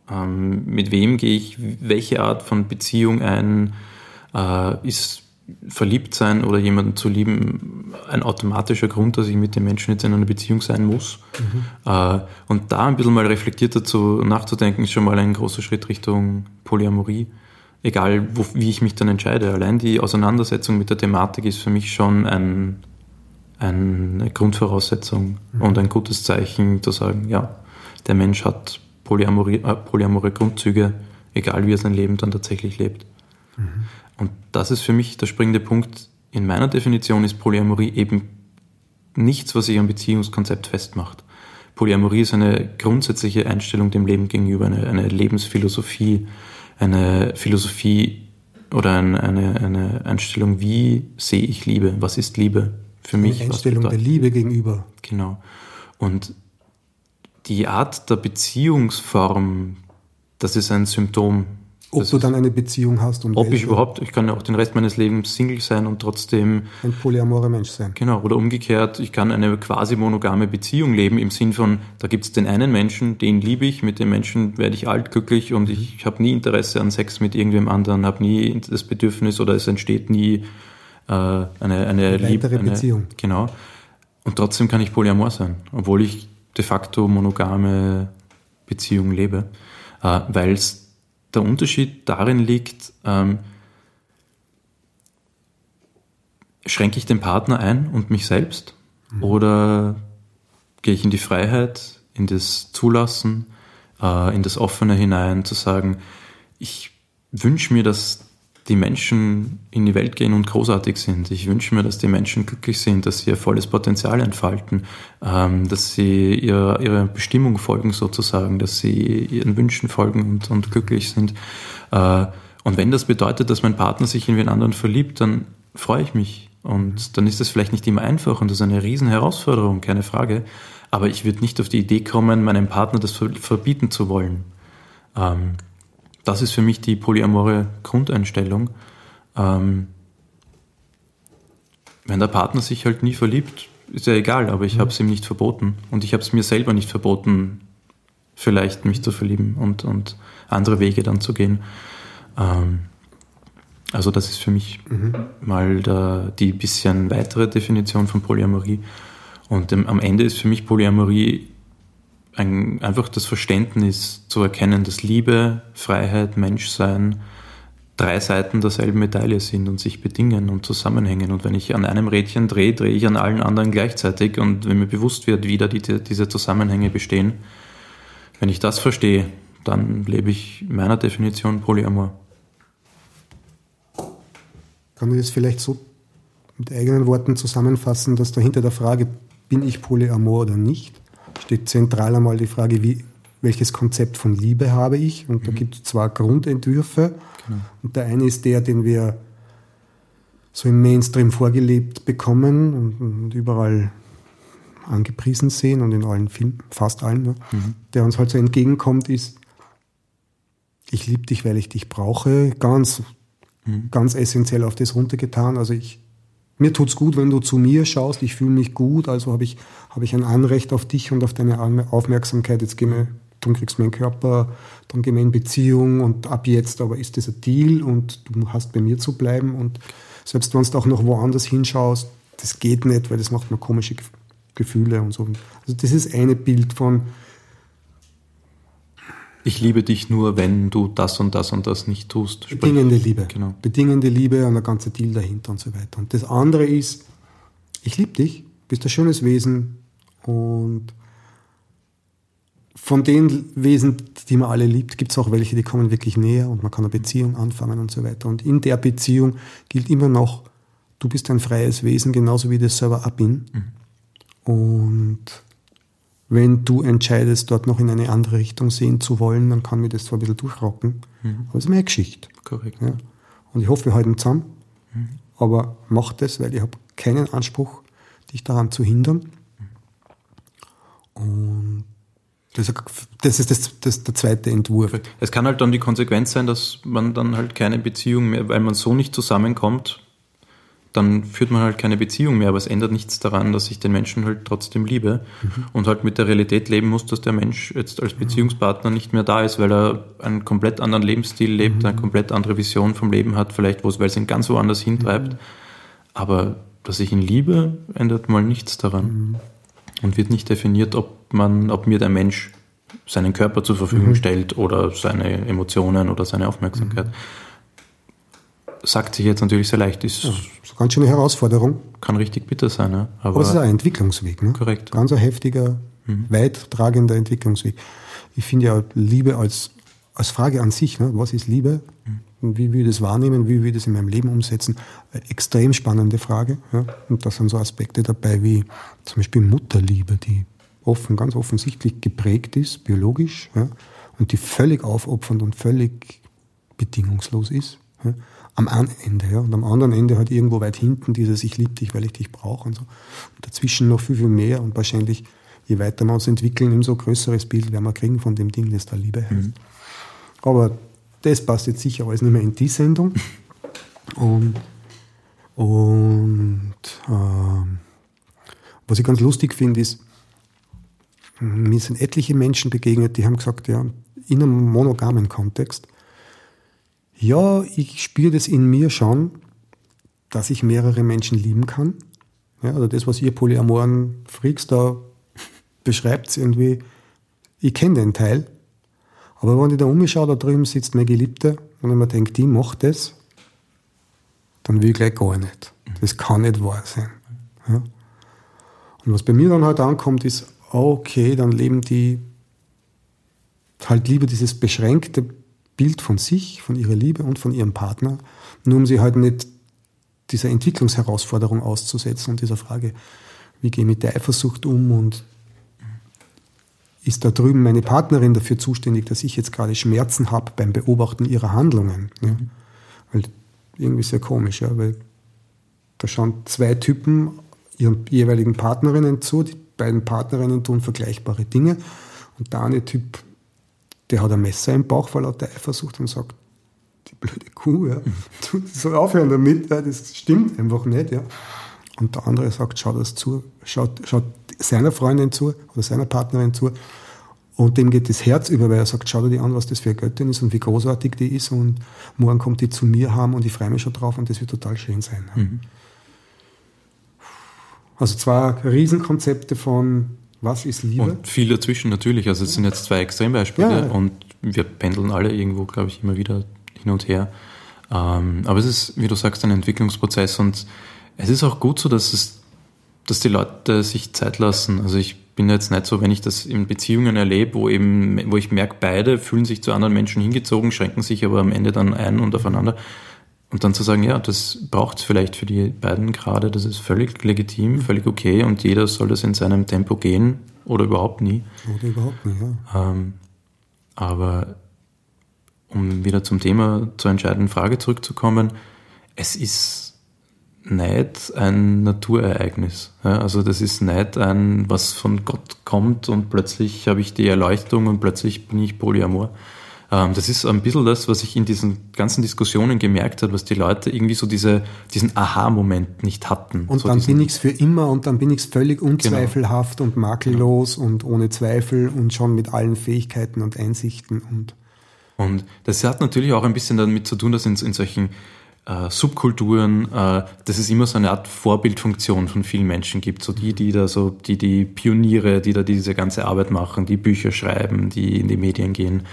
ähm, mit wem gehe ich welche Art von Beziehung ein, äh, ist verliebt sein oder jemanden zu lieben ein automatischer Grund, dass ich mit dem Menschen jetzt in einer Beziehung sein muss. Mhm. Äh, und da ein bisschen mal reflektiert dazu nachzudenken, ist schon mal ein großer Schritt Richtung Polyamorie. Egal, wo, wie ich mich dann entscheide. Allein die Auseinandersetzung mit der Thematik ist für mich schon ein, eine Grundvoraussetzung mhm. und ein gutes Zeichen, zu sagen, ja, der Mensch hat Polyamorie, äh, polyamore Grundzüge, egal wie er sein Leben dann tatsächlich lebt. Mhm. Und das ist für mich der springende Punkt. In meiner Definition ist Polyamorie eben nichts, was sich am Beziehungskonzept festmacht. Polyamorie ist eine grundsätzliche Einstellung dem Leben gegenüber, eine, eine Lebensphilosophie, eine Philosophie oder eine, eine, eine, Einstellung, wie sehe ich Liebe, was ist Liebe für mich. Eine Einstellung der Liebe gegenüber. Genau. Und die Art der Beziehungsform, das ist ein Symptom ob das du dann eine Beziehung hast und ob welche. ich überhaupt, ich kann ja auch den Rest meines Lebens Single sein und trotzdem ein polyamorer Mensch sein. Genau, oder umgekehrt, ich kann eine quasi monogame Beziehung leben im Sinn von, da gibt es den einen Menschen, den liebe ich, mit dem Menschen werde ich alt, glücklich und ich, ich habe nie Interesse an Sex mit irgendwem anderen, habe nie das Bedürfnis oder es entsteht nie äh, eine, eine, eine weitere eine, Beziehung. Genau. Und trotzdem kann ich polyamor sein, obwohl ich de facto monogame Beziehung lebe, äh, weil es der Unterschied darin liegt, ähm, schränke ich den Partner ein und mich selbst mhm. oder gehe ich in die Freiheit, in das Zulassen, äh, in das Offene hinein, zu sagen, ich wünsche mir, dass die Menschen in die Welt gehen und großartig sind. Ich wünsche mir, dass die Menschen glücklich sind, dass sie ihr volles Potenzial entfalten, ähm, dass sie ihrer, ihrer Bestimmung folgen sozusagen, dass sie ihren Wünschen folgen und, und glücklich sind. Äh, und wenn das bedeutet, dass mein Partner sich in einen anderen verliebt, dann freue ich mich. Und dann ist das vielleicht nicht immer einfach und das ist eine riesen Herausforderung, keine Frage. Aber ich würde nicht auf die Idee kommen, meinem Partner das verbieten zu wollen. Das ist für mich die polyamore Grundeinstellung. Ähm, wenn der Partner sich halt nie verliebt, ist ja egal, aber ich mhm. habe es ihm nicht verboten. Und ich habe es mir selber nicht verboten, vielleicht mich zu verlieben und, und andere Wege dann zu gehen. Ähm, also das ist für mich mhm. mal der, die bisschen weitere Definition von Polyamorie. Und am Ende ist für mich Polyamorie ein, einfach das Verständnis zu erkennen, dass Liebe, Freiheit, Menschsein drei Seiten derselben Medaille sind und sich bedingen und zusammenhängen. Und wenn ich an einem Rädchen drehe, drehe ich an allen anderen gleichzeitig. Und wenn mir bewusst wird, wie da die, diese Zusammenhänge bestehen, wenn ich das verstehe, dann lebe ich meiner Definition Polyamor. Kann man das vielleicht so mit eigenen Worten zusammenfassen, dass dahinter der Frage, bin ich Polyamor oder nicht, steht zentral einmal die Frage, wie, welches Konzept von Liebe habe ich? Und da mhm. gibt es zwei Grundentwürfe. Genau. Und der eine ist der, den wir so im Mainstream vorgelebt bekommen und, und überall angepriesen sehen und in allen Filmen, fast allen, ja, mhm. der uns halt so entgegenkommt, ist, ich liebe dich, weil ich dich brauche, ganz, mhm. ganz essentiell auf das runtergetan. Also ich mir tut's gut, wenn du zu mir schaust, ich fühle mich gut, also habe ich, hab ich ein Anrecht auf dich und auf deine Aufmerksamkeit. Jetzt gehen wir, dann kriegst du meinen Körper, dann gehen wir in Beziehung und ab jetzt aber ist das ein Deal und du hast bei mir zu bleiben und selbst wenn du auch noch woanders hinschaust, das geht nicht, weil das macht mir komische Gefühle und so. Also das ist eine Bild von, Ich liebe dich nur, wenn du das und das und das nicht tust. Sprich, Bedingende Liebe. Genau. Bedingende Liebe und der ganze Deal dahinter und so weiter. Und das andere ist, ich liebe dich, bist ein schönes Wesen und von den Wesen, die man alle liebt, gibt es auch welche, die kommen wirklich näher und man kann eine Beziehung anfangen und so weiter. Und in der Beziehung gilt immer noch, du bist ein freies Wesen, genauso wie das selber auch bin. Mhm. Und wenn du entscheidest, dort noch in eine andere Richtung sehen zu wollen, dann kann mir das zwar ein bisschen durchrocken, mhm. aber es ist meine Geschichte. Korrekt. Ja. Und ich hoffe, wir halten zusammen, mhm. aber mach das, weil ich habe keinen Anspruch, dich daran zu hindern. Und das, das ist das, das, der zweite Entwurf. Es kann halt dann die Konsequenz sein, dass man dann halt keine Beziehung mehr, weil man so nicht zusammenkommt, dann führt man halt keine Beziehung mehr, aber es ändert nichts daran, dass ich den Menschen halt trotzdem liebe mhm. und halt mit der Realität leben muss, dass der Mensch jetzt als Beziehungspartner nicht mehr da ist, weil er einen komplett anderen Lebensstil lebt, mhm. eine komplett andere Vision vom Leben hat, vielleicht wo es, weil es ihn ganz woanders hintreibt. Mhm. Aber dass ich ihn liebe, ändert mal nichts daran mhm. und wird nicht definiert, ob man, ob mir der Mensch seinen Körper zur Verfügung mhm. stellt oder seine Emotionen oder seine Aufmerksamkeit. Sagt sich jetzt natürlich sehr leicht. Ist, ja, das ist eine ganz schöne Herausforderung. Kann richtig bitter sein, ja. Aber, Aber es ist ein Entwicklungsweg. Ne? Korrekt. Ganz ein heftiger, mhm. weittragender Entwicklungsweg. Ich finde ja Liebe als, als Frage an sich, ne? was ist Liebe? Mhm. Und wie will ich das wahrnehmen? Wie will ich das in meinem Leben umsetzen? Eine extrem spannende Frage. Ja? Und da sind so Aspekte dabei wie zum Beispiel Mutterliebe, die offen, ganz offensichtlich geprägt ist, biologisch, ja? und die völlig aufopfernd und völlig bedingungslos ist. Ja? Am einen Ende. Ja. Und am anderen Ende halt irgendwo weit hinten dieses Ich liebe dich, weil ich dich brauche und so. Und dazwischen noch viel, viel mehr und wahrscheinlich, je weiter wir uns entwickeln, umso größeres Bild werden wir kriegen von dem Ding, das da Liebe heißt. Mhm. Aber das passt jetzt sicher alles nicht mehr in die Sendung. Und, und ähm, was ich ganz lustig finde, ist, mir sind etliche Menschen begegnet, die haben gesagt, ja, in einem monogamen Kontext, ja, ich spüre das in mir schon, dass ich mehrere Menschen lieben kann. Ja, also das, was ihr polyamoren Freaks da beschreibt, irgendwie, ich kenne den Teil. Aber wenn ich da umschaue, da drüben sitzt meine Geliebte und ich mir denke, die macht das, dann will ich gleich gar nicht. Das kann nicht wahr sein. Ja. Und was bei mir dann halt ankommt, ist, okay, dann leben die halt lieber dieses beschränkte Bild von sich, von ihrer Liebe und von ihrem Partner, nur um sie halt nicht dieser Entwicklungsherausforderung auszusetzen und dieser Frage, wie gehe ich mit der Eifersucht um und ist da drüben meine Partnerin dafür zuständig, dass ich jetzt gerade Schmerzen habe beim Beobachten ihrer Handlungen. Ja? Weil irgendwie sehr komisch, ja, weil da schauen zwei Typen ihren jeweiligen Partnerinnen zu, die beiden Partnerinnen tun vergleichbare Dinge und der eine Typ der hat ein Messer im Bauch vor lauter Eifersucht und sagt, die blöde Kuh, ja, du soll aufhören damit, ja, das stimmt einfach nicht, ja. Und der andere sagt, schau das zu, schaut, schaut seiner Freundin zu oder seiner Partnerin zu und dem geht das Herz über, weil er sagt, schau dir die an, was das für eine Göttin ist und wie großartig die ist und morgen kommt die zu mir haben und ich freue mich schon drauf und das wird total schön sein. Mhm. Also zwei Riesenkonzepte von was ist Liebe? Und viel dazwischen natürlich. Also es sind jetzt zwei Extrembeispiele ja, ja. und wir pendeln alle irgendwo, glaube ich, immer wieder hin und her. Ähm, aber es ist, wie du sagst, ein Entwicklungsprozess und es ist auch gut so, dass es, dass die Leute sich Zeit lassen. Also ich bin jetzt nicht so, wenn ich das in Beziehungen erlebe, wo eben, wo ich merke, beide fühlen sich zu anderen Menschen hingezogen, schränken sich aber am Ende dann ein und aufeinander, und dann zu sagen, ja, das braucht es vielleicht für die beiden gerade, das ist völlig legitim, völlig okay und jeder soll das in seinem Tempo gehen oder überhaupt nie. Oder überhaupt nie, ja. Ähm, aber um wieder zum Thema zur entscheidenden Frage zurückzukommen, es ist nicht ein Naturereignis. Ja, also das ist nicht ein, was von Gott kommt und plötzlich habe ich die Erleuchtung und plötzlich bin ich Polyamor. Ähm, das ist ein bisschen das, was ich in diesen ganzen Diskussionen gemerkt habe, was die Leute irgendwie so diese, diesen Aha-Moment nicht hatten. Und so dann bin ich es für immer und dann bin ich es völlig genau. unzweifelhaft genau. und makellos genau. und ohne Zweifel und schon mit allen Fähigkeiten und Einsichten und und das hat natürlich auch ein bisschen damit zu tun, dass in, in solchen äh, Subkulturen, äh, dass es immer so eine Art Vorbildfunktion von vielen Menschen gibt. So die, die da so, die, die Pioniere, die da diese ganze Arbeit machen, die Bücher schreiben, die in die Medien gehen.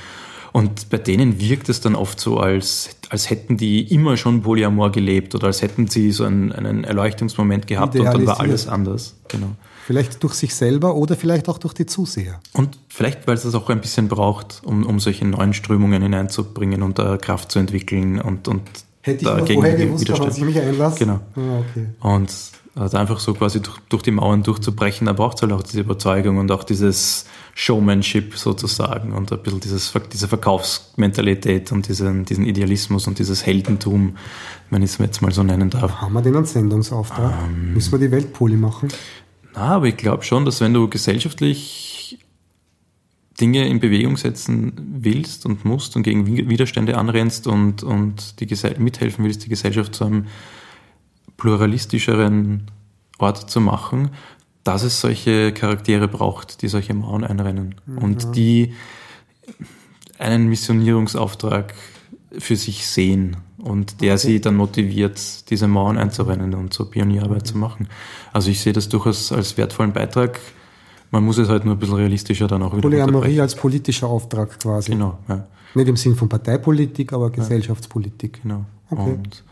Und bei denen wirkt es dann oft so, als, als hätten die immer schon Polyamor gelebt oder als hätten sie so einen, einen Erleuchtungsmoment gehabt und dann war alles anders. Genau. Vielleicht durch sich selber oder vielleicht auch durch die Zuseher. Und vielleicht, weil es das auch ein bisschen braucht, um, um solche neuen Strömungen hineinzubringen und da Kraft zu entwickeln und, und Hätte ich dagegen vorher gewusst, dass ich mich einlasse. Genau. Ah, okay. Und also einfach so quasi durch, durch die Mauern durchzubrechen, da braucht es halt auch diese Überzeugung und auch dieses Showmanship sozusagen und ein bisschen dieses, diese Verkaufsmentalität und diesen, diesen Idealismus und dieses Heldentum, wenn ich es jetzt mal so nennen darf. Haben wir den einen Sendungsauftrag? Ähm, Müssen wir die Welt Poli machen? Na, aber ich glaube schon, dass wenn du gesellschaftlich Dinge in Bewegung setzen willst und musst und gegen Widerstände anrennst und, und die mithelfen willst, die Gesellschaft zu einem pluralistischeren Ort zu machen, dass es solche Charaktere braucht, die solche Mauern einrennen mhm. und die einen Missionierungsauftrag für sich sehen und der okay. sie dann motiviert, diese Mauern einzurennen und so Pionierarbeit zu machen. Also ich sehe das durchaus als wertvollen Beitrag. Man muss es halt nur ein bisschen realistischer dann auch wieder Polyamorie als politischer Auftrag quasi. Genau, ja. Nicht im Sinn von Parteipolitik, aber Gesellschaftspolitik. Genau. Okay. Und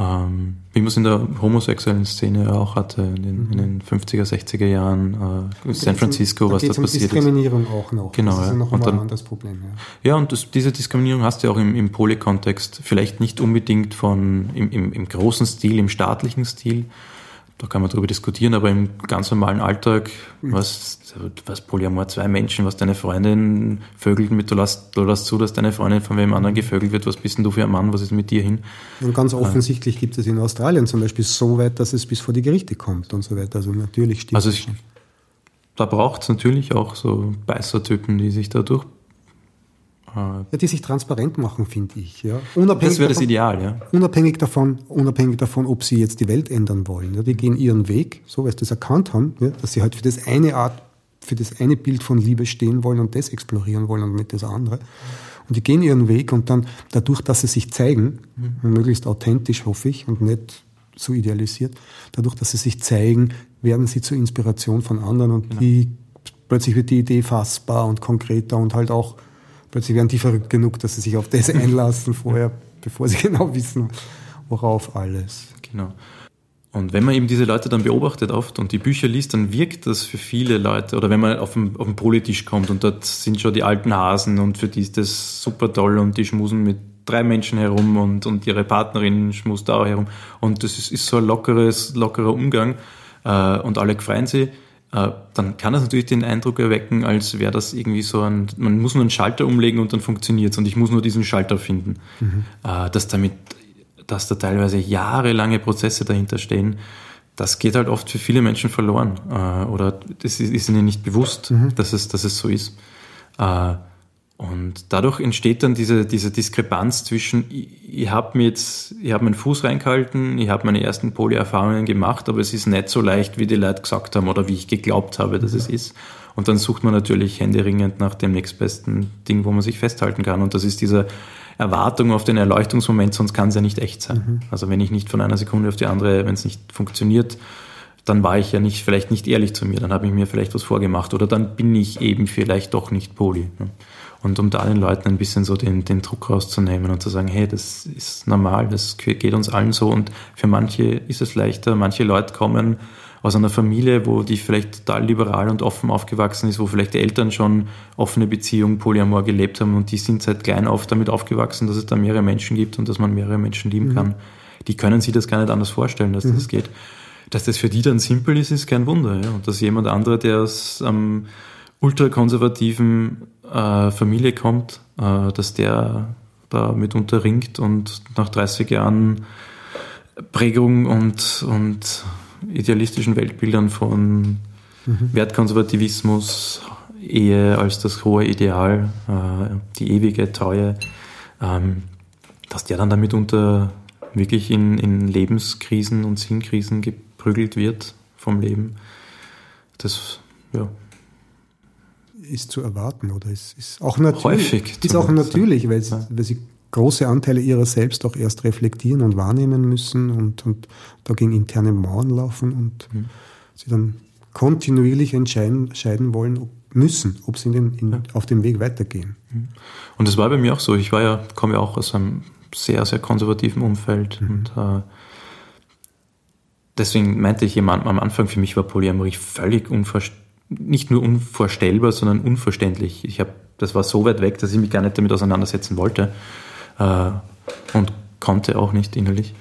ähm, wie man es in der homosexuellen Szene auch hatte, in den, in den 50er, 60er Jahren, äh, San Francisco, da was da um passiert Diskriminierung ist. auch noch. Genau, das ist ja. noch und dann, ein anderes Problem. Ja, ja und das, diese Diskriminierung hast du auch im, im Poly-Kontext, vielleicht nicht unbedingt von, im, im, im großen Stil, im staatlichen Stil, da kann man darüber diskutieren, aber im ganz normalen Alltag, was, was Polyamor, zwei Menschen, was deine Freundin vögelt mit, du lässt, du lässt zu, dass deine Freundin von wem anderen gevögelt wird, was bist denn du für ein Mann, was ist mit dir hin? Und ganz offensichtlich äh, gibt es in Australien zum Beispiel so weit, dass es bis vor die Gerichte kommt und so weiter. Also natürlich stimmt also das. Also da braucht es natürlich auch so Beißertypen, die sich da durch ja, die sich transparent machen, finde ich. Ja. Unabhängig das wäre das Ideal, ja. Unabhängig davon, unabhängig davon, ob sie jetzt die Welt ändern wollen. Ja. Die gehen ihren Weg, so weil sie das erkannt haben, ja, dass sie halt für das eine Art, für das eine Bild von Liebe stehen wollen und das explorieren wollen und nicht das andere. Und die gehen ihren Weg und dann dadurch, dass sie sich zeigen, mhm. möglichst authentisch, hoffe ich, und nicht so idealisiert, dadurch, dass sie sich zeigen, werden sie zur Inspiration von anderen und genau. die, plötzlich wird die Idee fassbar und konkreter und halt auch plötzlich werden die verrückt genug, dass sie sich auf das einlassen vorher, bevor sie genau wissen, worauf alles. Genau. Und wenn man eben diese Leute dann beobachtet oft und die Bücher liest, dann wirkt das für viele Leute, oder wenn man auf den, auf den Politisch kommt und dort sind schon die alten Hasen und für die ist das super toll und die schmusen mit drei Menschen herum und, und ihre Partnerin schmust auch herum und das ist, ist so ein lockeres, lockerer Umgang äh, und alle freuen sich äh, dann kann das natürlich den Eindruck erwecken, als wäre das irgendwie so ein, man muss nur einen Schalter umlegen und dann funktioniert es und ich muss nur diesen Schalter finden. Mhm. Äh, dass damit, dass da teilweise jahrelange Prozesse dahinter stehen, das geht halt oft für viele Menschen verloren. Äh, oder das ist ihnen nicht bewusst, mhm. dass, es, dass es so ist. Und dadurch entsteht dann diese, diese Diskrepanz zwischen, ich, ich habe mir jetzt, ich habe meinen Fuß reingehalten, ich habe meine ersten Poly-Erfahrungen gemacht, aber es ist nicht so leicht, wie die Leute gesagt haben oder wie ich geglaubt habe, dass ja. es ist. Und dann sucht man natürlich händeringend nach dem nächstbesten Ding, wo man sich festhalten kann. Und das ist diese Erwartung auf den Erleuchtungsmoment, sonst kann es ja nicht echt sein. Mhm. Also wenn ich nicht von einer Sekunde auf die andere, wenn es nicht funktioniert, dann war ich ja nicht, vielleicht nicht ehrlich zu mir, dann habe ich mir vielleicht was vorgemacht oder dann bin ich eben vielleicht doch nicht Poly. Ne? Und um da den Leuten ein bisschen so den, den Druck rauszunehmen und zu sagen, hey, das ist normal, das geht uns allen so und für manche ist es leichter. Manche Leute kommen aus einer Familie, wo die vielleicht total liberal und offen aufgewachsen ist, wo vielleicht die Eltern schon offene Beziehungen, Polyamor gelebt haben und die sind seit klein auf damit aufgewachsen, dass es da mehrere Menschen gibt und dass man mehrere Menschen lieben mhm. kann. Die können sich das gar nicht anders vorstellen, dass mhm. das geht. Dass das für die dann simpel ist, ist kein Wunder. Ja? Und dass jemand anderer, der aus ähm, ultrakonservativen äh, Familie kommt, äh, dass der da mitunter ringt und nach 30 Jahren Prägung und, und idealistischen Weltbildern von mhm. Wertkonservativismus, Ehe als das hohe Ideal, äh, die ewige Treue, ähm, dass der dann damit unter wirklich in, in Lebenskrisen und Sinnkrisen geprügelt wird vom Leben. Das, ja, ist zu erwarten oder ist, ist auch natürlich. Häufig. Ist auch natürlich, weil, sie, weil sie große Anteile ihrer selbst auch erst reflektieren und wahrnehmen müssen und, und dagegen interne Mauern laufen und mhm. sie dann kontinuierlich entscheiden, entscheiden wollen, ob, müssen, ob sie in den, in, ja. auf dem Weg weitergehen. Mhm. Und das war bei mir auch so. Ich war ja, komme ja auch aus einem sehr, sehr konservativen Umfeld mhm. und äh, deswegen meinte ich am Anfang, für mich war Polyamorie völlig unvorstellbar nicht nur unvorstellbar, sondern unverständlich. Ich habe, das war so weit weg, dass ich mich gar nicht damit auseinandersetzen wollte und konnte auch nicht innerlich.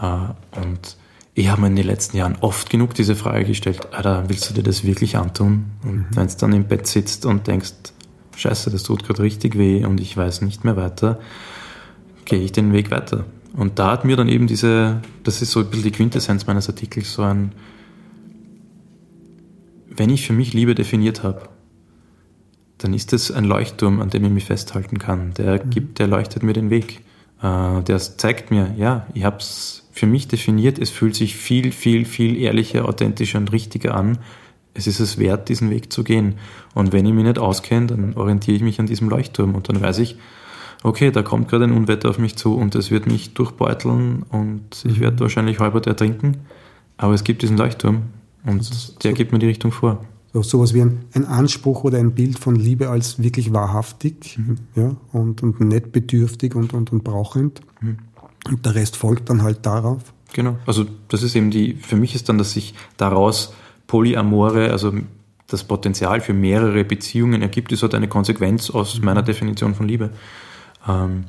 Äh, und ich habe mir in den letzten Jahren oft genug diese Frage gestellt, Alter, willst du dir das wirklich antun? Und mhm. wenn du dann im Bett sitzt und denkst, scheiße, das tut gerade richtig weh und ich weiß nicht mehr weiter, gehe ich den Weg weiter. Und da hat mir dann eben diese, das ist so ein bisschen die Quintessenz meines Artikels, so ein, wenn ich für mich Liebe definiert habe, dann ist es ein Leuchtturm, an dem ich mich festhalten kann. Der mhm. gibt, der leuchtet mir den Weg. Äh, der zeigt mir, ja, ich habe es für mich definiert. Es fühlt sich viel, viel, viel ehrlicher, authentischer und richtiger an. Es ist es wert, diesen Weg zu gehen. Und wenn ich mich nicht auskenne, dann orientiere ich mich an diesem Leuchtturm und dann weiß ich, okay, da kommt gerade ein Unwetter auf mich zu und es wird mich durchbeuteln und ich werde mhm. wahrscheinlich halbert ertrinken. Aber es gibt diesen Leuchtturm und der gibt mir die Richtung vor. So sowas wie ein, ein, Anspruch oder ein Bild von Liebe als wirklich wahrhaftig mhm. ja, und, und nicht bedürftig und, und, und brauchend. Mhm. Und der Rest folgt dann halt darauf. Genau. Also das ist eben die, für mich ist dann, dass sich daraus Polyamore, also das Potenzial für mehrere Beziehungen ergibt, ist halt eine Konsequenz aus mhm. meiner Definition von Liebe. Ähm,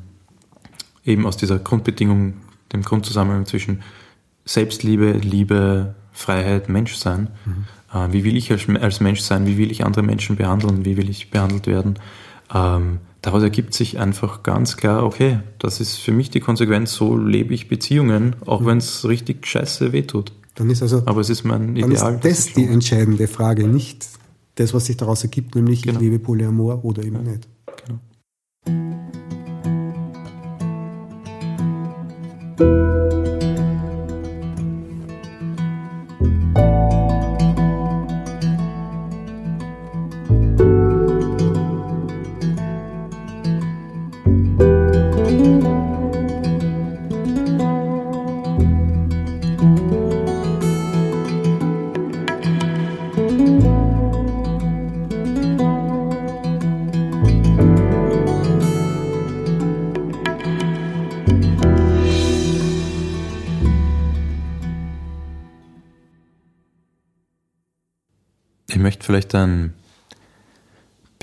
eben aus dieser Grundbedingung, dem Grundzusammenhang zwischen Selbstliebe, Liebe, Freiheit, Menschsein. Mhm. Äh, wie will ich als, Mensch sein? Wie will ich andere Menschen behandeln? Wie will ich behandelt werden? Ähm, daraus ergibt sich einfach ganz klar, okay, das ist für mich die Konsequenz, so lebe ich Beziehungen, auch mhm. wenn es richtig scheiße wehtut. Dann ist also, Aber es ist mein Ideal. Dann ist das, die entscheidende Frage, nicht das, was sich daraus ergibt, nämlich genau. ich lebe Polyamor oder eben ja. nicht.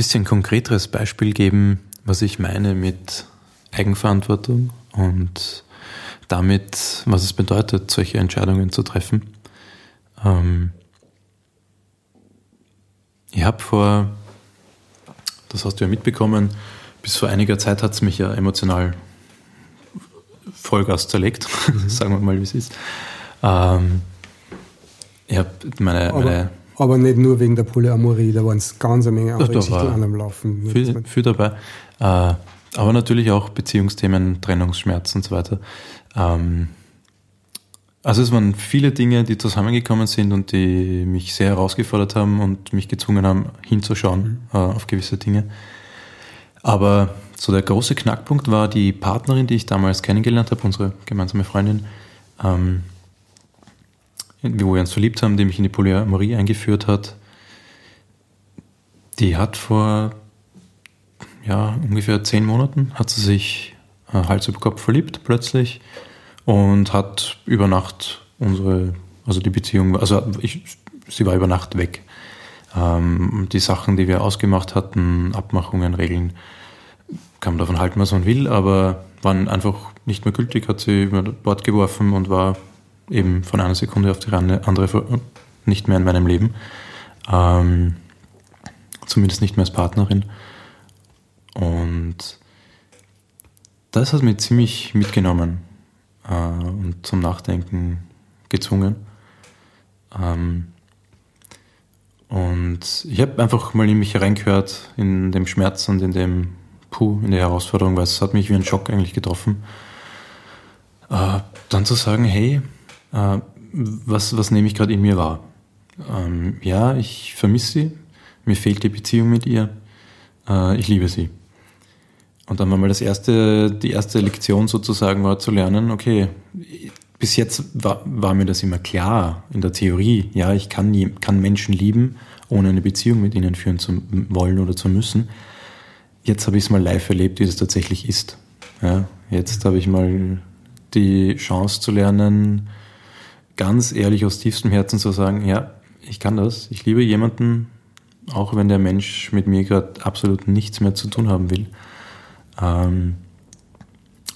Bisschen konkreteres Beispiel geben, was ich meine mit Eigenverantwortung und damit, was es bedeutet, solche Entscheidungen zu treffen. Ähm ich habe vor, das hast du ja mitbekommen, bis vor einiger Zeit hat es mich ja emotional Vollgas zerlegt, mhm. sagen wir mal, wie es ist. Ähm ich habe meine, meine aber nicht nur wegen der Polyamorie, da waren es ganz eine Menge andere Geschichten an am Laufen. Viel, viel dabei. Äh, aber natürlich auch Beziehungsthemen, Trennungsschmerz und so weiter. Ähm, also es waren viele Dinge, die zusammengekommen sind und die mich sehr herausgefordert haben und mich gezwungen haben, hinzuschauen mhm. äh, auf gewisse Dinge. Aber so der große Knackpunkt war die Partnerin, die ich damals kennengelernt habe, unsere gemeinsame Freundin. Ähm, wo wir uns verliebt haben, die mich in die Polyamorie eingeführt hat, die hat vor ja, ungefähr zehn Monaten hat sie sich äh, Hals über Kopf verliebt plötzlich und hat über Nacht unsere, also die Beziehung, also ich, sie war über Nacht weg. Ähm, die Sachen, die wir ausgemacht hatten, Abmachungen, Regeln, kann man davon halten, was man will, aber waren einfach nicht mehr gültig, hat sie über Bord geworfen und war eben von einer Sekunde auf die andere nicht mehr in meinem Leben. Ähm, zumindest nicht mehr als Partnerin. Und das hat mich ziemlich mitgenommen äh, und zum Nachdenken gezwungen. Ähm, und ich habe einfach mal in mich hereingehört, in dem Schmerz und in dem Puh, in der Herausforderung, weil es hat mich wie ein Schock eigentlich getroffen. Äh, dann zu sagen, hey, äh, was, was nehme ich gerade in mir wahr? Ähm, ja, ich vermisse sie, mir fehlt die Beziehung mit ihr, äh, ich liebe sie. Und dann war mal das erste, die erste Lektion sozusagen war zu lernen, okay, bis jetzt war, war mir das immer klar in der Theorie. Ja, ich kann, kann Menschen lieben, ohne eine Beziehung mit ihnen führen zu wollen oder zu müssen. Jetzt habe ich es mal live erlebt, wie es tatsächlich ist. Ja, jetzt habe ich mal die Chance zu lernen, ganz ehrlich aus tiefstem Herzen zu sagen, ja, ich kann das, ich liebe jemanden, auch wenn der Mensch mit mir gerade absolut nichts mehr zu tun haben will. Ähm,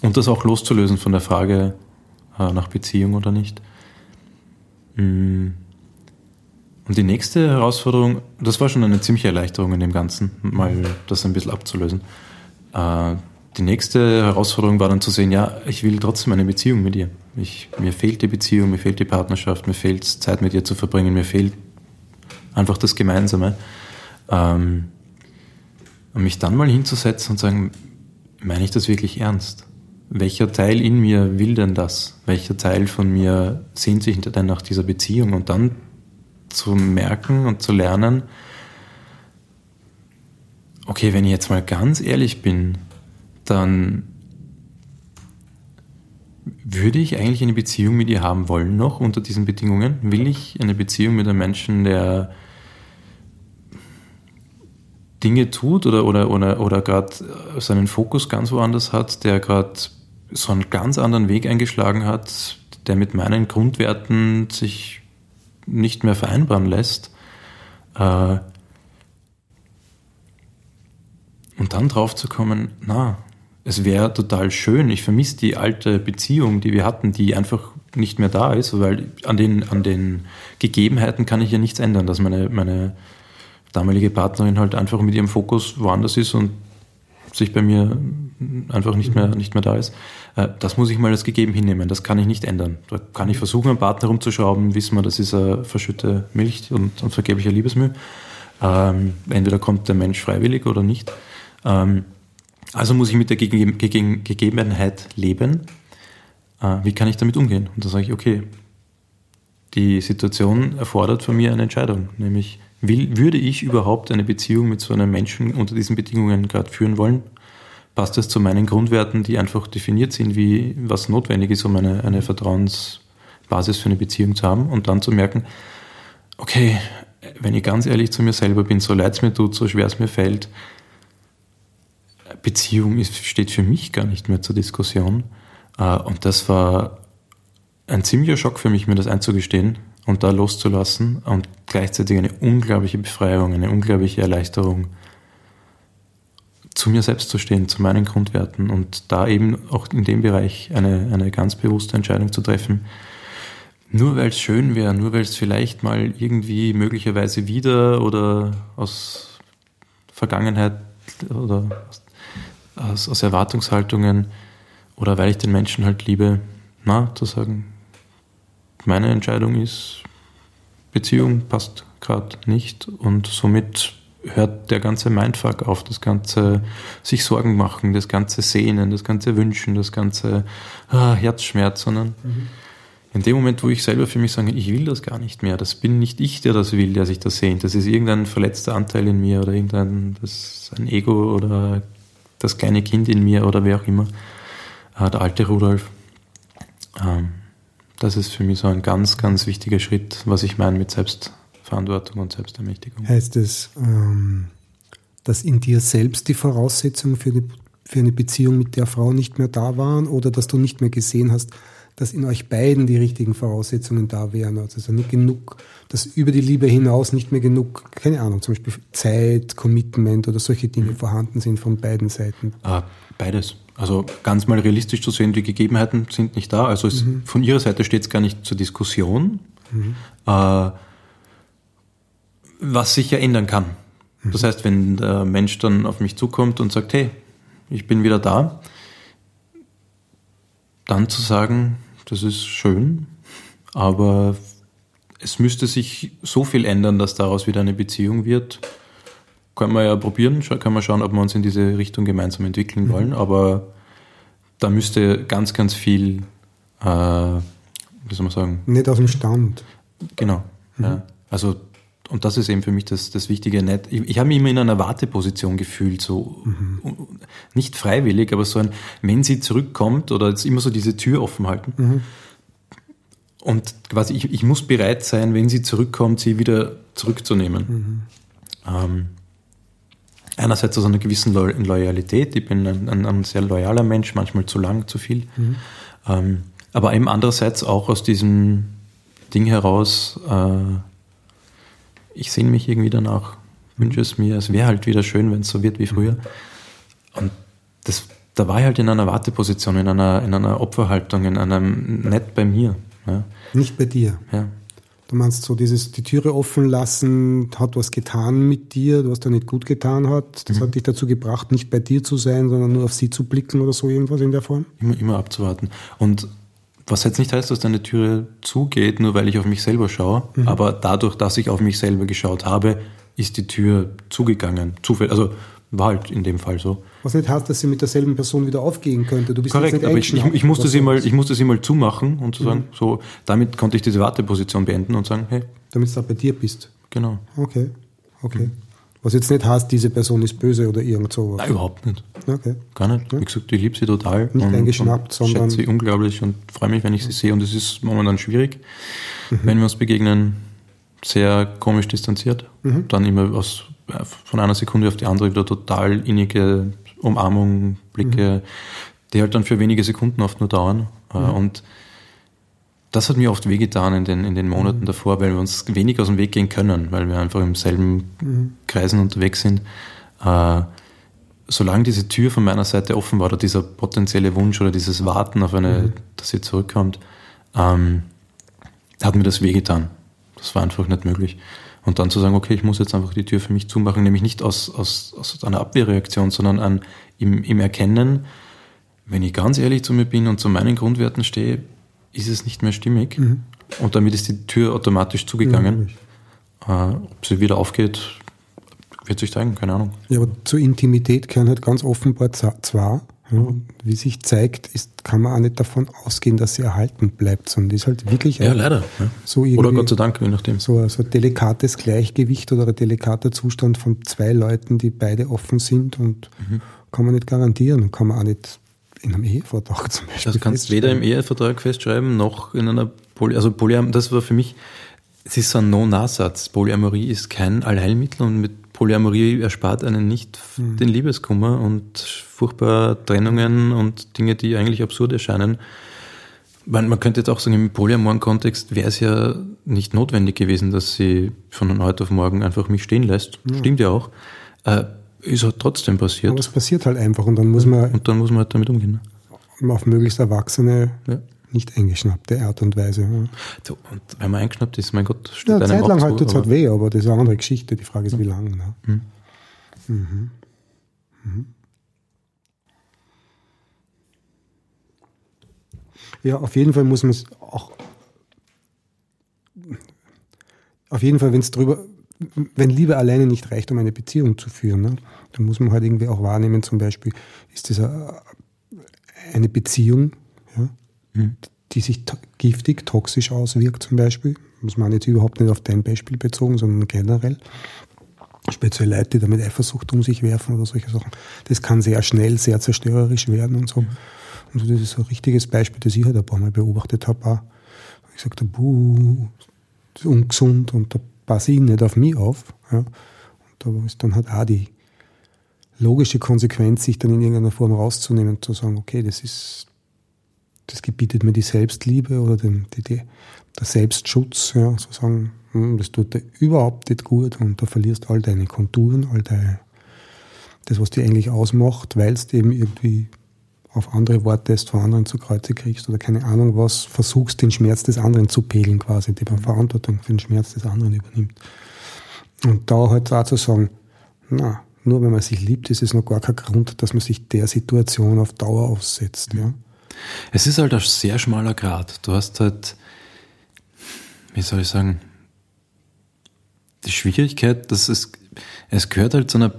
und das auch loszulösen von der Frage äh, nach Beziehung oder nicht. Mm. Und die nächste Herausforderung, das war schon eine ziemliche Erleichterung in dem Ganzen, mal das ein bisschen abzulösen. Äh, die nächste Herausforderung war dann zu sehen, ja, ich will trotzdem eine Beziehung mit ihr. Ich, mir fehlt die Beziehung, mir fehlt die Partnerschaft, mir fehlt Zeit mit ihr zu verbringen, mir fehlt einfach das Gemeinsame. Ähm, und mich dann mal hinzusetzen und sagen, meine ich das wirklich ernst? Welcher Teil in mir will denn das? Welcher Teil von mir sehnt sich denn nach dieser Beziehung? Und dann zu merken und zu lernen, okay, wenn ich jetzt mal ganz ehrlich bin, dann würde ich eigentlich eine Beziehung mit ihr haben wollen noch unter diesen Bedingungen? Will ich eine Beziehung mit einem Menschen, der Dinge tut oder, oder, oder, oder gerade seinen Fokus ganz woanders hat, der gerade so einen ganz anderen Weg eingeschlagen hat, der mit meinen Grundwerten sich nicht mehr vereinbaren lässt. Äh, und dann drauf zu kommen, na, es wäre total schön, ich vermisse die alte Beziehung, die wir hatten, die einfach nicht mehr da ist, weil an den, an den Gegebenheiten kann ich ja nichts ändern, dass meine, meine damalige Partnerin halt einfach mit ihrem Fokus woanders ist und sich bei mir einfach nicht mehr, nicht mehr da ist. Äh, das muss ich mal als gegeben hinnehmen. Das kann ich nicht ändern. Da kann ich versuchen, am Partner rumzuschrauben, wissen wir, das ist eine verschütte Milch und, und vergeblicher Liebesmühe. Ähm, entweder kommt der Mensch freiwillig oder nicht. Ähm, also muss ich mit der Gege Gege Gegebenheit leben. Äh, wie kann ich damit umgehen? Und da sage ich, okay, die Situation erfordert von mir eine Entscheidung, nämlich Will, würde ich überhaupt eine Beziehung mit so einem Menschen unter diesen Bedingungen gerade führen wollen? Passt das zu meinen Grundwerten, die einfach definiert sind, wie was notwendig ist, um eine, eine Vertrauensbasis für eine Beziehung zu haben? Und dann zu merken, okay, wenn ich ganz ehrlich zu mir selber bin, so leid es mir tut, so schwer es mir fällt, Beziehung ist, steht für mich gar nicht mehr zur Diskussion. Äh, und das war ein ziemlicher Schock für mich, mir das einzugestehen, und da loszulassen und gleichzeitig eine unglaubliche Befreiung, eine unglaubliche Erleichterung, zu mir selbst zu stehen, zu meinen Grundwerten und da eben auch in dem Bereich eine, eine ganz bewusste Entscheidung zu treffen. Nur weil es schön wäre, nur weil es vielleicht mal irgendwie möglicherweise wieder oder aus Vergangenheit oder aus, aus Erwartungshaltungen oder weil ich den Menschen halt liebe, na, zu sagen, meine Entscheidung ist, Beziehung passt gerade nicht und somit hört der ganze Mindfuck auf, das ganze sich Sorgen machen, das ganze Sehnen, das ganze Wünschen, das ganze ah, Herzschmerz, sondern mhm. in dem Moment, wo ich selber für mich sage, ich will das gar nicht mehr, das bin nicht ich, der das will, der sich das sehnt, das ist irgendein verletzter Anteil in mir oder irgendein das ein Ego oder das kleine Kind in mir oder wer auch immer, ah, der alte Rudolf. Ähm, das ist für mich so ein ganz, ganz wichtiger Schritt, was ich meine mit Selbstverantwortung und Selbstermächtigung. Heißt es, ähm, dass in dir selbst die Voraussetzungen für, die, für eine Beziehung mit der Frau nicht mehr da waren oder dass du nicht mehr gesehen hast, dass in euch beiden die richtigen Voraussetzungen da wären. Also nicht genug, dass über die Liebe hinaus nicht mehr genug, keine Ahnung, zum Beispiel Zeit, Commitment oder solche Dinge mhm. vorhanden sind von beiden Seiten. Ah, beides. Also ganz mal realistisch zu sehen, die Gegebenheiten sind nicht da. Also es, mhm. von Ihrer Seite steht es gar nicht zur Diskussion, mhm. äh, was sich ja ändern kann. Mhm. Das heißt, wenn der Mensch dann auf mich zukommt und sagt, hey, ich bin wieder da, dann zu sagen, das ist schön, aber es müsste sich so viel ändern, dass daraus wieder eine Beziehung wird, können wir ja probieren, können wir schauen, ob wir uns in diese Richtung gemeinsam entwickeln wollen, mhm. aber da müsste ganz, ganz viel, äh, wie soll man sagen? Nicht aus dem Stand. Genau. Mhm. Ja. Also, und das ist eben für mich das, das Wichtige. Nicht, ich, ich habe mich immer in einer Warteposition gefühlt, so. Mhm. nicht freiwillig, aber so ein, wenn sie zurückkommt oder jetzt immer so diese Tür offen halten. Mhm. Und quasi, ich, ich muss bereit sein, wenn sie zurückkommt, sie wieder zurückzunehmen. Ähm, einerseits aus einer gewissen Lo Loyalität, ich bin ein, ein, ein, sehr loyaler Mensch, manchmal zu lang, zu viel. Ähm, aber eben andererseits auch aus diesem Ding heraus, äh, ich sehne mich irgendwie danach, wünsche es mir, es wäre halt wieder schön, wenn es so wird wie früher. Und das, da war ich halt in einer Warteposition, in einer, in einer Opferhaltung, in einem nicht bei mir. Ja. Nicht bei dir. Ja. Du meinst so dieses, die Türe offen lassen, hat was getan mit dir, was da nicht gut getan hat. Das hat dich dazu gebracht, nicht bei dir zu sein, sondern nur auf sie zu blicken oder so irgendwas in der Form? Immer, immer abzuwarten. Und was jetzt nicht heißt, dass deine Türe zugeht, nur weil ich auf mich selber schaue, aber dadurch, dass ich auf mich selber geschaut habe, ist die Tür zugegangen. Zufällig, also war halt in dem Fall so. Was nicht heißt, dass sie mit derselben Person wieder aufgehen könnte. Du bist Korrekt, nicht aber ich, ich, ich, musste sie mal, ich musste sie mal zumachen und zu sagen, so, damit konnte ich diese Warteposition beenden und sagen, hey, Damit du auch bei dir bist. genau. Okay, okay. Was jetzt nicht heißt, diese Person ist böse oder irgend sowas. Nein, überhaupt nicht. Okay. Gar nicht. Wie gesagt, ich liebe sie total. Nicht eingeschnappt, und sondern- schätze sie unglaublich und freue mich, wenn ich sie sehe. Und es ist momentan schwierig, wenn wir uns begegnen, sehr komisch distanziert. Dann immer aus, äh, von einer Sekunde auf die andere wieder total innige Umarmung, Blicke, die halt dann für wenige Sekunden oft nur dauern. Äh, Und das hat mir oft wehgetan in den, in den Monaten davor, weil wir uns wenig aus dem Weg gehen können, weil wir einfach im selben Kreisen unterwegs sind. Äh, solange diese Tür von meiner Seite offen war oder dieser potenzielle Wunsch oder dieses Warten auf eine, dass sie zurückkommt, ähm, hat mir das wehgetan. Das war einfach nicht möglich. Und dann zu sagen, okay, ich muss jetzt einfach die Tür für mich zumachen, nämlich nicht aus, aus, aus einer Abwehrreaktion, sondern an, im, im Erkennen, wenn ich ganz ehrlich zu mir bin und zu meinen Grundwerten stehe, ist es nicht mehr stimmig. Und damit ist die Tür automatisch zugegangen. äh, ob sie wieder aufgeht, wird sich zeigen, keine Ahnung. Ja, aber zur Intimität gehören halt ganz offenbar zwar, ja, wie sich zeigt, ist, kann man auch nicht davon ausgehen, dass sie erhalten bleibt, sondern die ist halt wirklich Ja, leider. Ja. so irgendwie Oder Gott sei Dank, je nachdem. so, so ein delikates Gleichgewicht oder ein delikater Zustand von zwei Leuten, die beide offen sind und Mhm. kann man nicht garantieren und kann man auch nicht in einem Ehevertrag zum Beispiel. Das kannst weder im Ehevertrag festschreiben, noch in einer Poly also Polyam das war für mich, es ist so ein No-Nachsatz. Polyamorie ist kein Allheilmittel und mit Polyamorie erspart einen nicht den Liebeskummer und furchtbar Trennungen und Dinge, die eigentlich absurd erscheinen. Man, man könnte jetzt auch sagen, im polyamoren Kontext wäre es ja nicht notwendig gewesen, dass sie von heute auf morgen einfach mich stehen lässt. Stimmt ja auch. Äh, ist halt trotzdem Aber passiert. es passiert halt einfach und dann muss man Und dann muss man halt damit umgehen. ne? auf möglichst erwachsene, Ja. nicht eingeschnappte Art und Weise. Ja. So, und wenn man eingeschnappt ist, mein Gott, steht Ja, einem Zeit lang halt tut es halt aber- weh, aber das ist eine andere Geschichte. Die Frage ist, wie lange. Ne? Mhm. Mhm. Ja, auf jeden Fall muss man es auch. Auf jeden Fall, wenn es drüber, wenn Liebe alleine nicht reicht, um eine Beziehung zu führen, ne, dann muss man halt irgendwie auch wahrnehmen, zum Beispiel, ist das eine, eine Beziehung, ja, die sich to giftig, toxisch auswirkt zum Beispiel. Muss man jetzt überhaupt nicht auf dein Beispiel bezogen, sondern generell. Speziell Leute, die damit Eifersucht um sich werfen oder solche Sachen. Das kann sehr schnell, sehr zerstörerisch werden und so. Und so, das ist so ein richtiges Beispiel, das ich halt ein paar Mal beobachtet habe. Auch. Ich gesagt habe, buh, das ist ungesund und da passe ich nicht auf mich auf. Ja. Und da ist dann halt auch die logische Konsequenz, sich dann in irgendeiner Form rauszunehmen und zu sagen, okay, das ist das gebietet mir die Selbstliebe oder den, die, die, der Selbstschutz, ja, so sagen, hm, das tut dir überhaupt nicht gut und da verlierst all deine Konturen, all deine, das, was dich eigentlich ausmacht, weil du eben irgendwie auf andere wartest, von anderen zu Kreuze kriegst oder keine Ahnung was, versuchst den Schmerz des anderen zu pegeln quasi, die man Verantwortung für den Schmerz des anderen übernimmt. Und da halt auch zu sagen, na, nur wenn man sich liebt, ist es noch gar kein Grund, dass man sich der Situation auf Dauer aussetzt, ja. Es ist halt ein sehr schmaler Grad. Du hast halt, wie soll ich sagen, die Schwierigkeit, dass es, es gehört halt zu einer,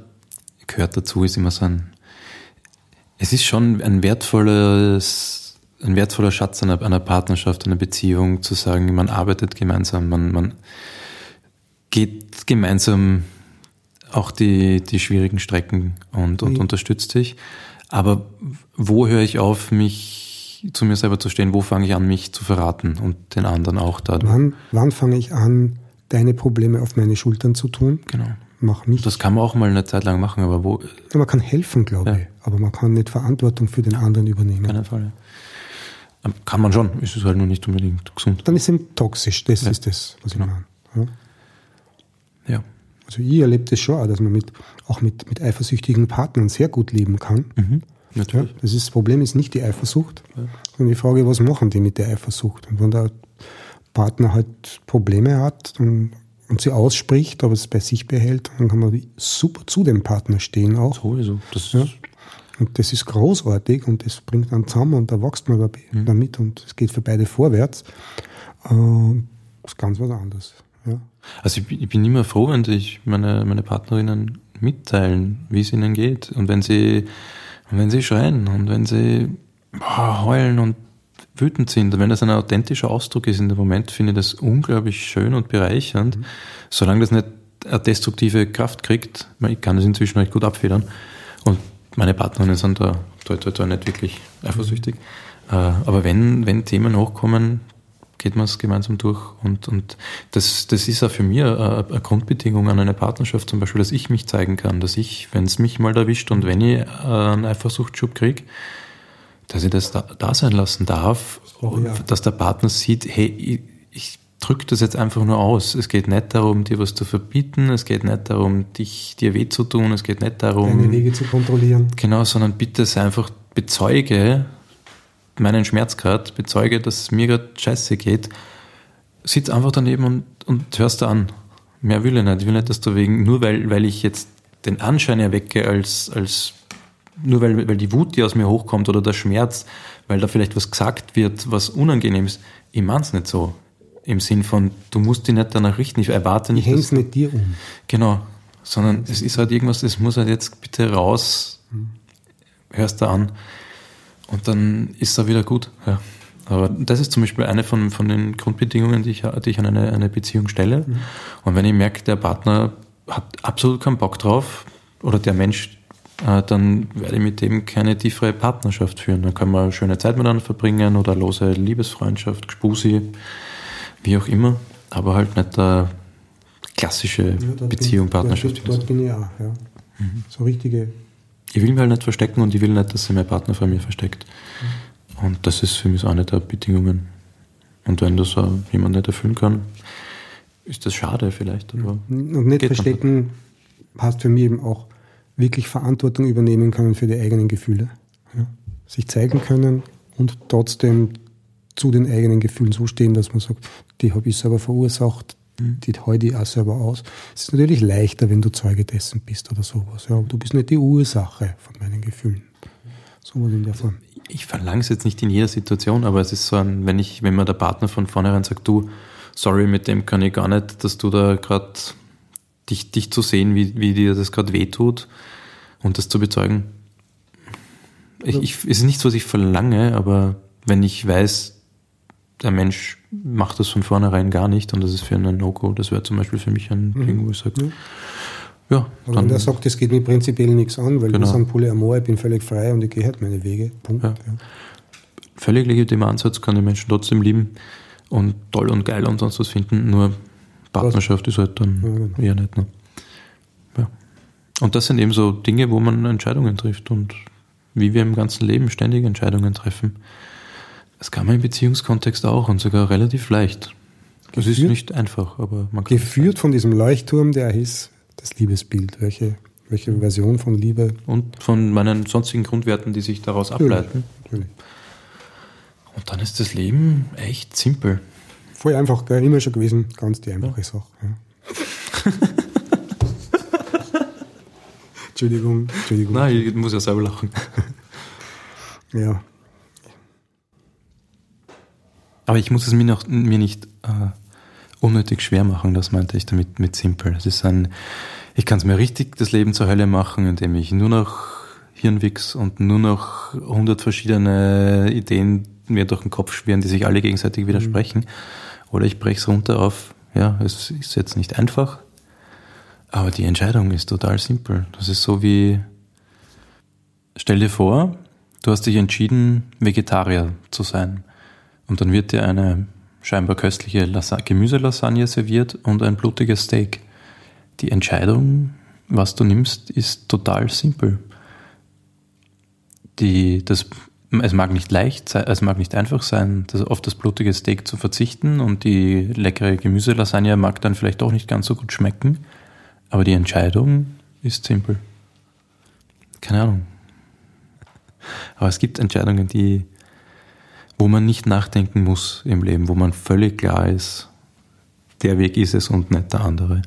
gehört dazu, ist immer so ein, es ist schon ein wertvolles, ein wertvoller Schatz einer, einer Partnerschaft, einer Beziehung, zu sagen, man arbeitet gemeinsam, man, man geht gemeinsam auch die, die schwierigen Strecken und, und Mhm. unterstützt dich. Aber wo höre ich auf, mich zu mir selber zu stehen? Wo fange ich an, mich zu verraten und den anderen auch dadurch? Wann, wann fange ich an, deine Probleme auf meine Schultern zu tun? Genau. Mach mich. Das kann man auch mal eine Zeit lang machen, aber wo? Ja, man kann helfen, glaube Ja. ich, aber man kann nicht Verantwortung für den anderen übernehmen. Keinen Fall. ja. Kann man schon, ist es halt nur nicht unbedingt gesund. Dann ist es toxisch, das Ja. ist das, was ich Genau. meine. Ja. Ja. Also ich erlebe das schon, auch, dass man mit, auch mit, mit eifersüchtigen Partnern sehr gut leben kann. Mhm. Ja, Natürlich. das, ist, das Problem ist nicht die Eifersucht, sondern die Frage, was machen die mit der Eifersucht? Und wenn der Partner halt Probleme hat und, und sie ausspricht, aber es bei sich behält, dann kann man super zu dem Partner stehen auch. Sowieso. Das Ja. ist, Und das ist großartig und das bringt dann zusammen und da wächst man Mhm. damit und es geht für beide vorwärts. Ähm, das ist ganz was anderes. Ja. Also ich bin, ich bin immer froh, wenn sich meine, meine Partnerinnen mitteilen, wie es ihnen geht. Und wenn sie, wenn sie schreien und wenn sie boah, heulen und wütend sind. Und wenn das ein authentischer Ausdruck ist in dem Moment, finde ich das unglaublich schön und bereichernd. Solange das nicht eine destruktive Kraft kriegt, ich kann das inzwischen recht gut abfedern. Und meine Partnerinnen sind da toi, toi, toi, nicht wirklich eifersüchtig. Äh, Aber wenn, wenn Themen hochkommen, geht man es gemeinsam durch. Und, und das, das ist auch für mich eine, eine Grundbedingung an eine Partnerschaft zum Beispiel, dass ich mich zeigen kann, dass ich, wenn es mich mal erwischt und wenn ich einen Eifersuchtsschub kriege, dass ich das da, da sein lassen darf, Oh ja. dass der Partner sieht, hey, ich, ich drücke das jetzt einfach nur aus. Es geht nicht darum, dir was zu verbieten, es geht nicht darum, dich, dir weh zu tun, es geht nicht darum, Deine Wege zu kontrollieren. Genau, sondern bitte sei einfach bezeuge meinen Schmerz gerade, bezeuge, dass es mir gerade scheiße geht. Sitz einfach daneben und, und hörst du an. Mehr will ich nicht. Ich will nicht, dass du wegen, nur weil, weil ich jetzt den Anschein erwecke, als, als nur weil, weil die Wut, die aus mir hochkommt oder der Schmerz, weil da vielleicht was gesagt wird, was unangenehm ist. Ich mein's nicht so. Im Sinn von, du musst dich nicht danach richten. Ich erwarte Ich nicht, dass es nicht dir um. Genau. Sondern es ist halt irgendwas, es muss halt jetzt bitte raus, hörst du an und dann ist er wieder gut. Ja. Aber das ist zum Beispiel eine von, von den Grundbedingungen, die ich, die ich an eine, eine Beziehung stelle. Und wenn ich merke, der Partner hat absolut keinen Bock drauf oder der Mensch, äh, dann werde ich mit dem keine tiefere Partnerschaft führen. Dann kann man schöne Zeit miteinander verbringen oder lose Liebesfreundschaft, Gspusi, wie auch immer. Aber halt nicht eine klassische Ja, Beziehung, bin, Partnerschaft. Dort, dort bin ich auch. Ja. So richtige. Ich will mich halt nicht verstecken und ich will nicht, dass sich mein Partner vor mir versteckt. Und das ist für mich so eine der Bedingungen. Und wenn das auch jemand nicht erfüllen kann, ist das schade vielleicht. Aber Und nicht verstecken heißt für mich eben auch wirklich Verantwortung übernehmen können für die eigenen Gefühle. Ja. Sich zeigen können und trotzdem zu den eigenen Gefühlen so stehen, dass man sagt, die habe ich selber verursacht, die halte ich auch selber aus. Es ist natürlich leichter, wenn du Zeuge dessen bist oder sowas. Ja, aber du bist nicht die Ursache von meinen Gefühlen. Sowas in der Form. ich verlange es jetzt nicht in jeder Situation, aber es ist so ein, wenn ich, wenn mir der Partner von vornherein sagt, du, sorry, mit dem kann ich gar nicht, dass du da gerade dich, dich zu sehen, wie, wie dir das gerade wehtut und das zu bezeugen. Ich, ich, es ist nichts, was ich verlange, aber wenn ich weiß, der Mensch macht das von vornherein gar nicht und das ist für einen No-Go, das wäre zum Beispiel für mich ein Ding, wo ich sage, ja, Aber wenn dann, der sagt, das geht mir prinzipiell nichts an, weil Genau. wir sind Polyamor, ich bin völlig frei und ich gehe halt meine Wege. Punkt. Ja. Ja. völlig legitimer Ansatz, kann die Menschen trotzdem lieben und toll und geil und sonst was finden, nur Partnerschaft ist halt dann Ja, genau. eher nicht. Ne? Ja. Und das sind eben so Dinge, wo man Entscheidungen trifft und wie wir im ganzen Leben ständig Entscheidungen treffen. Das kann man im Beziehungskontext auch und sogar relativ leicht. Das ist nicht einfach, aber man kann Geführt von diesem Leuchtturm, der hieß das Liebesbild. Welche, welche Version von Liebe? und von meinen sonstigen Grundwerten, die sich daraus ableiten. Natürlich. Und dann ist das Leben echt simpel. Voll einfach, gell? immer schon gewesen, ganz die einfache Sache. Ja. Entschuldigung, Entschuldigung. Nein, ich muss ja selber lachen. Ja, Aber ich muss es mir, noch, mir nicht äh, unnötig schwer machen, das meinte ich damit mit simpel. Es ist ein, ich kann es mir richtig das Leben zur Hölle machen, indem ich nur noch Hirnwichs und nur noch hundert verschiedene Ideen mir durch den Kopf schwirren, die sich alle gegenseitig widersprechen. Oder ich breche es runter auf, ja, es ist jetzt nicht einfach, Aber die Entscheidung ist total simpel. Das ist so wie, stell dir vor, du hast dich entschieden, Vegetarier zu sein. Und dann wird dir eine scheinbar köstliche Lasa Gemüselasagne serviert und ein blutiges Steak. Die Entscheidung, was du nimmst, ist total simpel. Die, das, es mag nicht leicht es mag nicht einfach sein, das, auf das blutige Steak zu verzichten und die leckere Gemüselasagne mag dann vielleicht auch nicht ganz so gut schmecken, aber die Entscheidung ist simpel. Keine Ahnung. Aber es gibt Entscheidungen, die, wo man nicht nachdenken muss im Leben, wo man völlig klar ist, der Weg ist es und nicht der andere.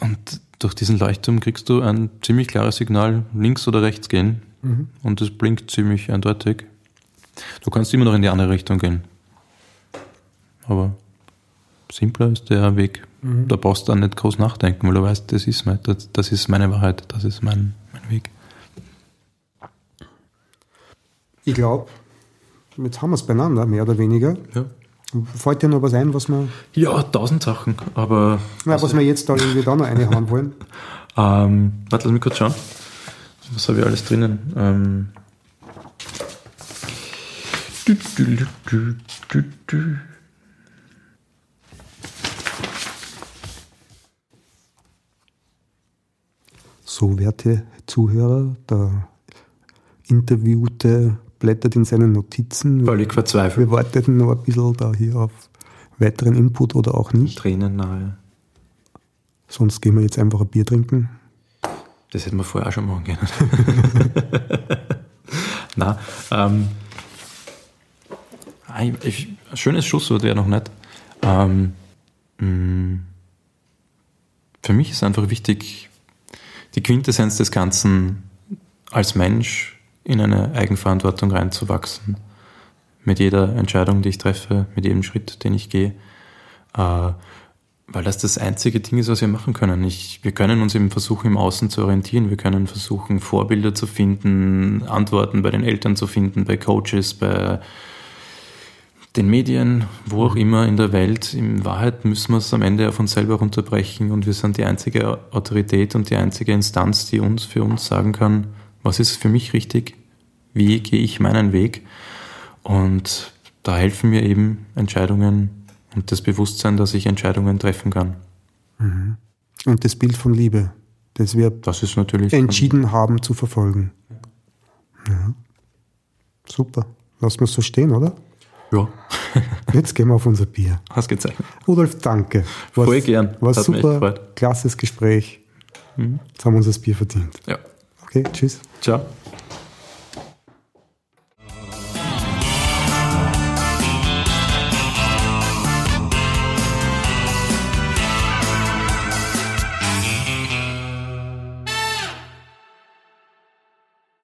Und durch diesen Leuchtturm kriegst du ein ziemlich klares Signal, links oder rechts gehen. Mhm. Und es blinkt ziemlich eindeutig. Du kannst immer noch in die andere Richtung gehen. Aber simpler ist der Weg. Mhm. Da brauchst du dann nicht groß nachdenken, weil du weißt, das ist, mein, das, das ist meine Wahrheit, das ist mein, mein Weg. Ich glaube, jetzt haben wir es beieinander, mehr oder weniger. Ja. Fällt dir noch was ein, was wir. Ja, tausend Sachen, aber. Ja, was wir jetzt da irgendwie da noch reinhauen wollen. ähm, warte, lass mich kurz schauen. Was habe ich alles drinnen? Ähm. Du, du, du, so, werte Zuhörer, der Interviewte blättert in seinen Notizen. Völlig verzweifelt. Wir warteten noch ein bisschen da hier auf weiteren Input oder auch nicht. Tränen nahe. Sonst gehen wir jetzt einfach ein Bier trinken. Das hätten wir vorher auch schon machen können. Na, ähm, ein, schönes Schusswort wäre noch nicht. Ähm, mm, für mich ist einfach wichtig, die Quintessenz des Ganzen als Mensch in eine Eigenverantwortung reinzuwachsen. Mit jeder Entscheidung, die ich treffe, mit jedem Schritt, den ich gehe. Äh, weil das das einzige Ding ist, was wir machen können. Ich, wir können uns eben versuchen, im Außen zu orientieren. Wir können versuchen, Vorbilder zu finden, Antworten bei den Eltern zu finden, bei Coaches, bei den Medien, wo auch immer in der Welt. In Wahrheit müssen wir es am Ende auf uns selber runterbrechen und wir sind die einzige Autorität und die einzige Instanz, die uns für uns sagen kann, was ist für mich richtig, wie gehe ich meinen Weg. Und da helfen mir eben Entscheidungen und das Bewusstsein, dass ich Entscheidungen treffen kann. Mhm. Und das Bild von Liebe, das wir das ist natürlich entschieden haben zu verfolgen. Ja. Super. Lass wir es so stehen, oder? Ja. Jetzt gehen wir auf unser Bier. Hast gezeichnet. Rudolf, danke. War's, Voll gern. War Hat super. Klasses Gespräch. Mhm. Jetzt haben wir uns das Bier verdient. Ja. Okay, tschüss. Ciao.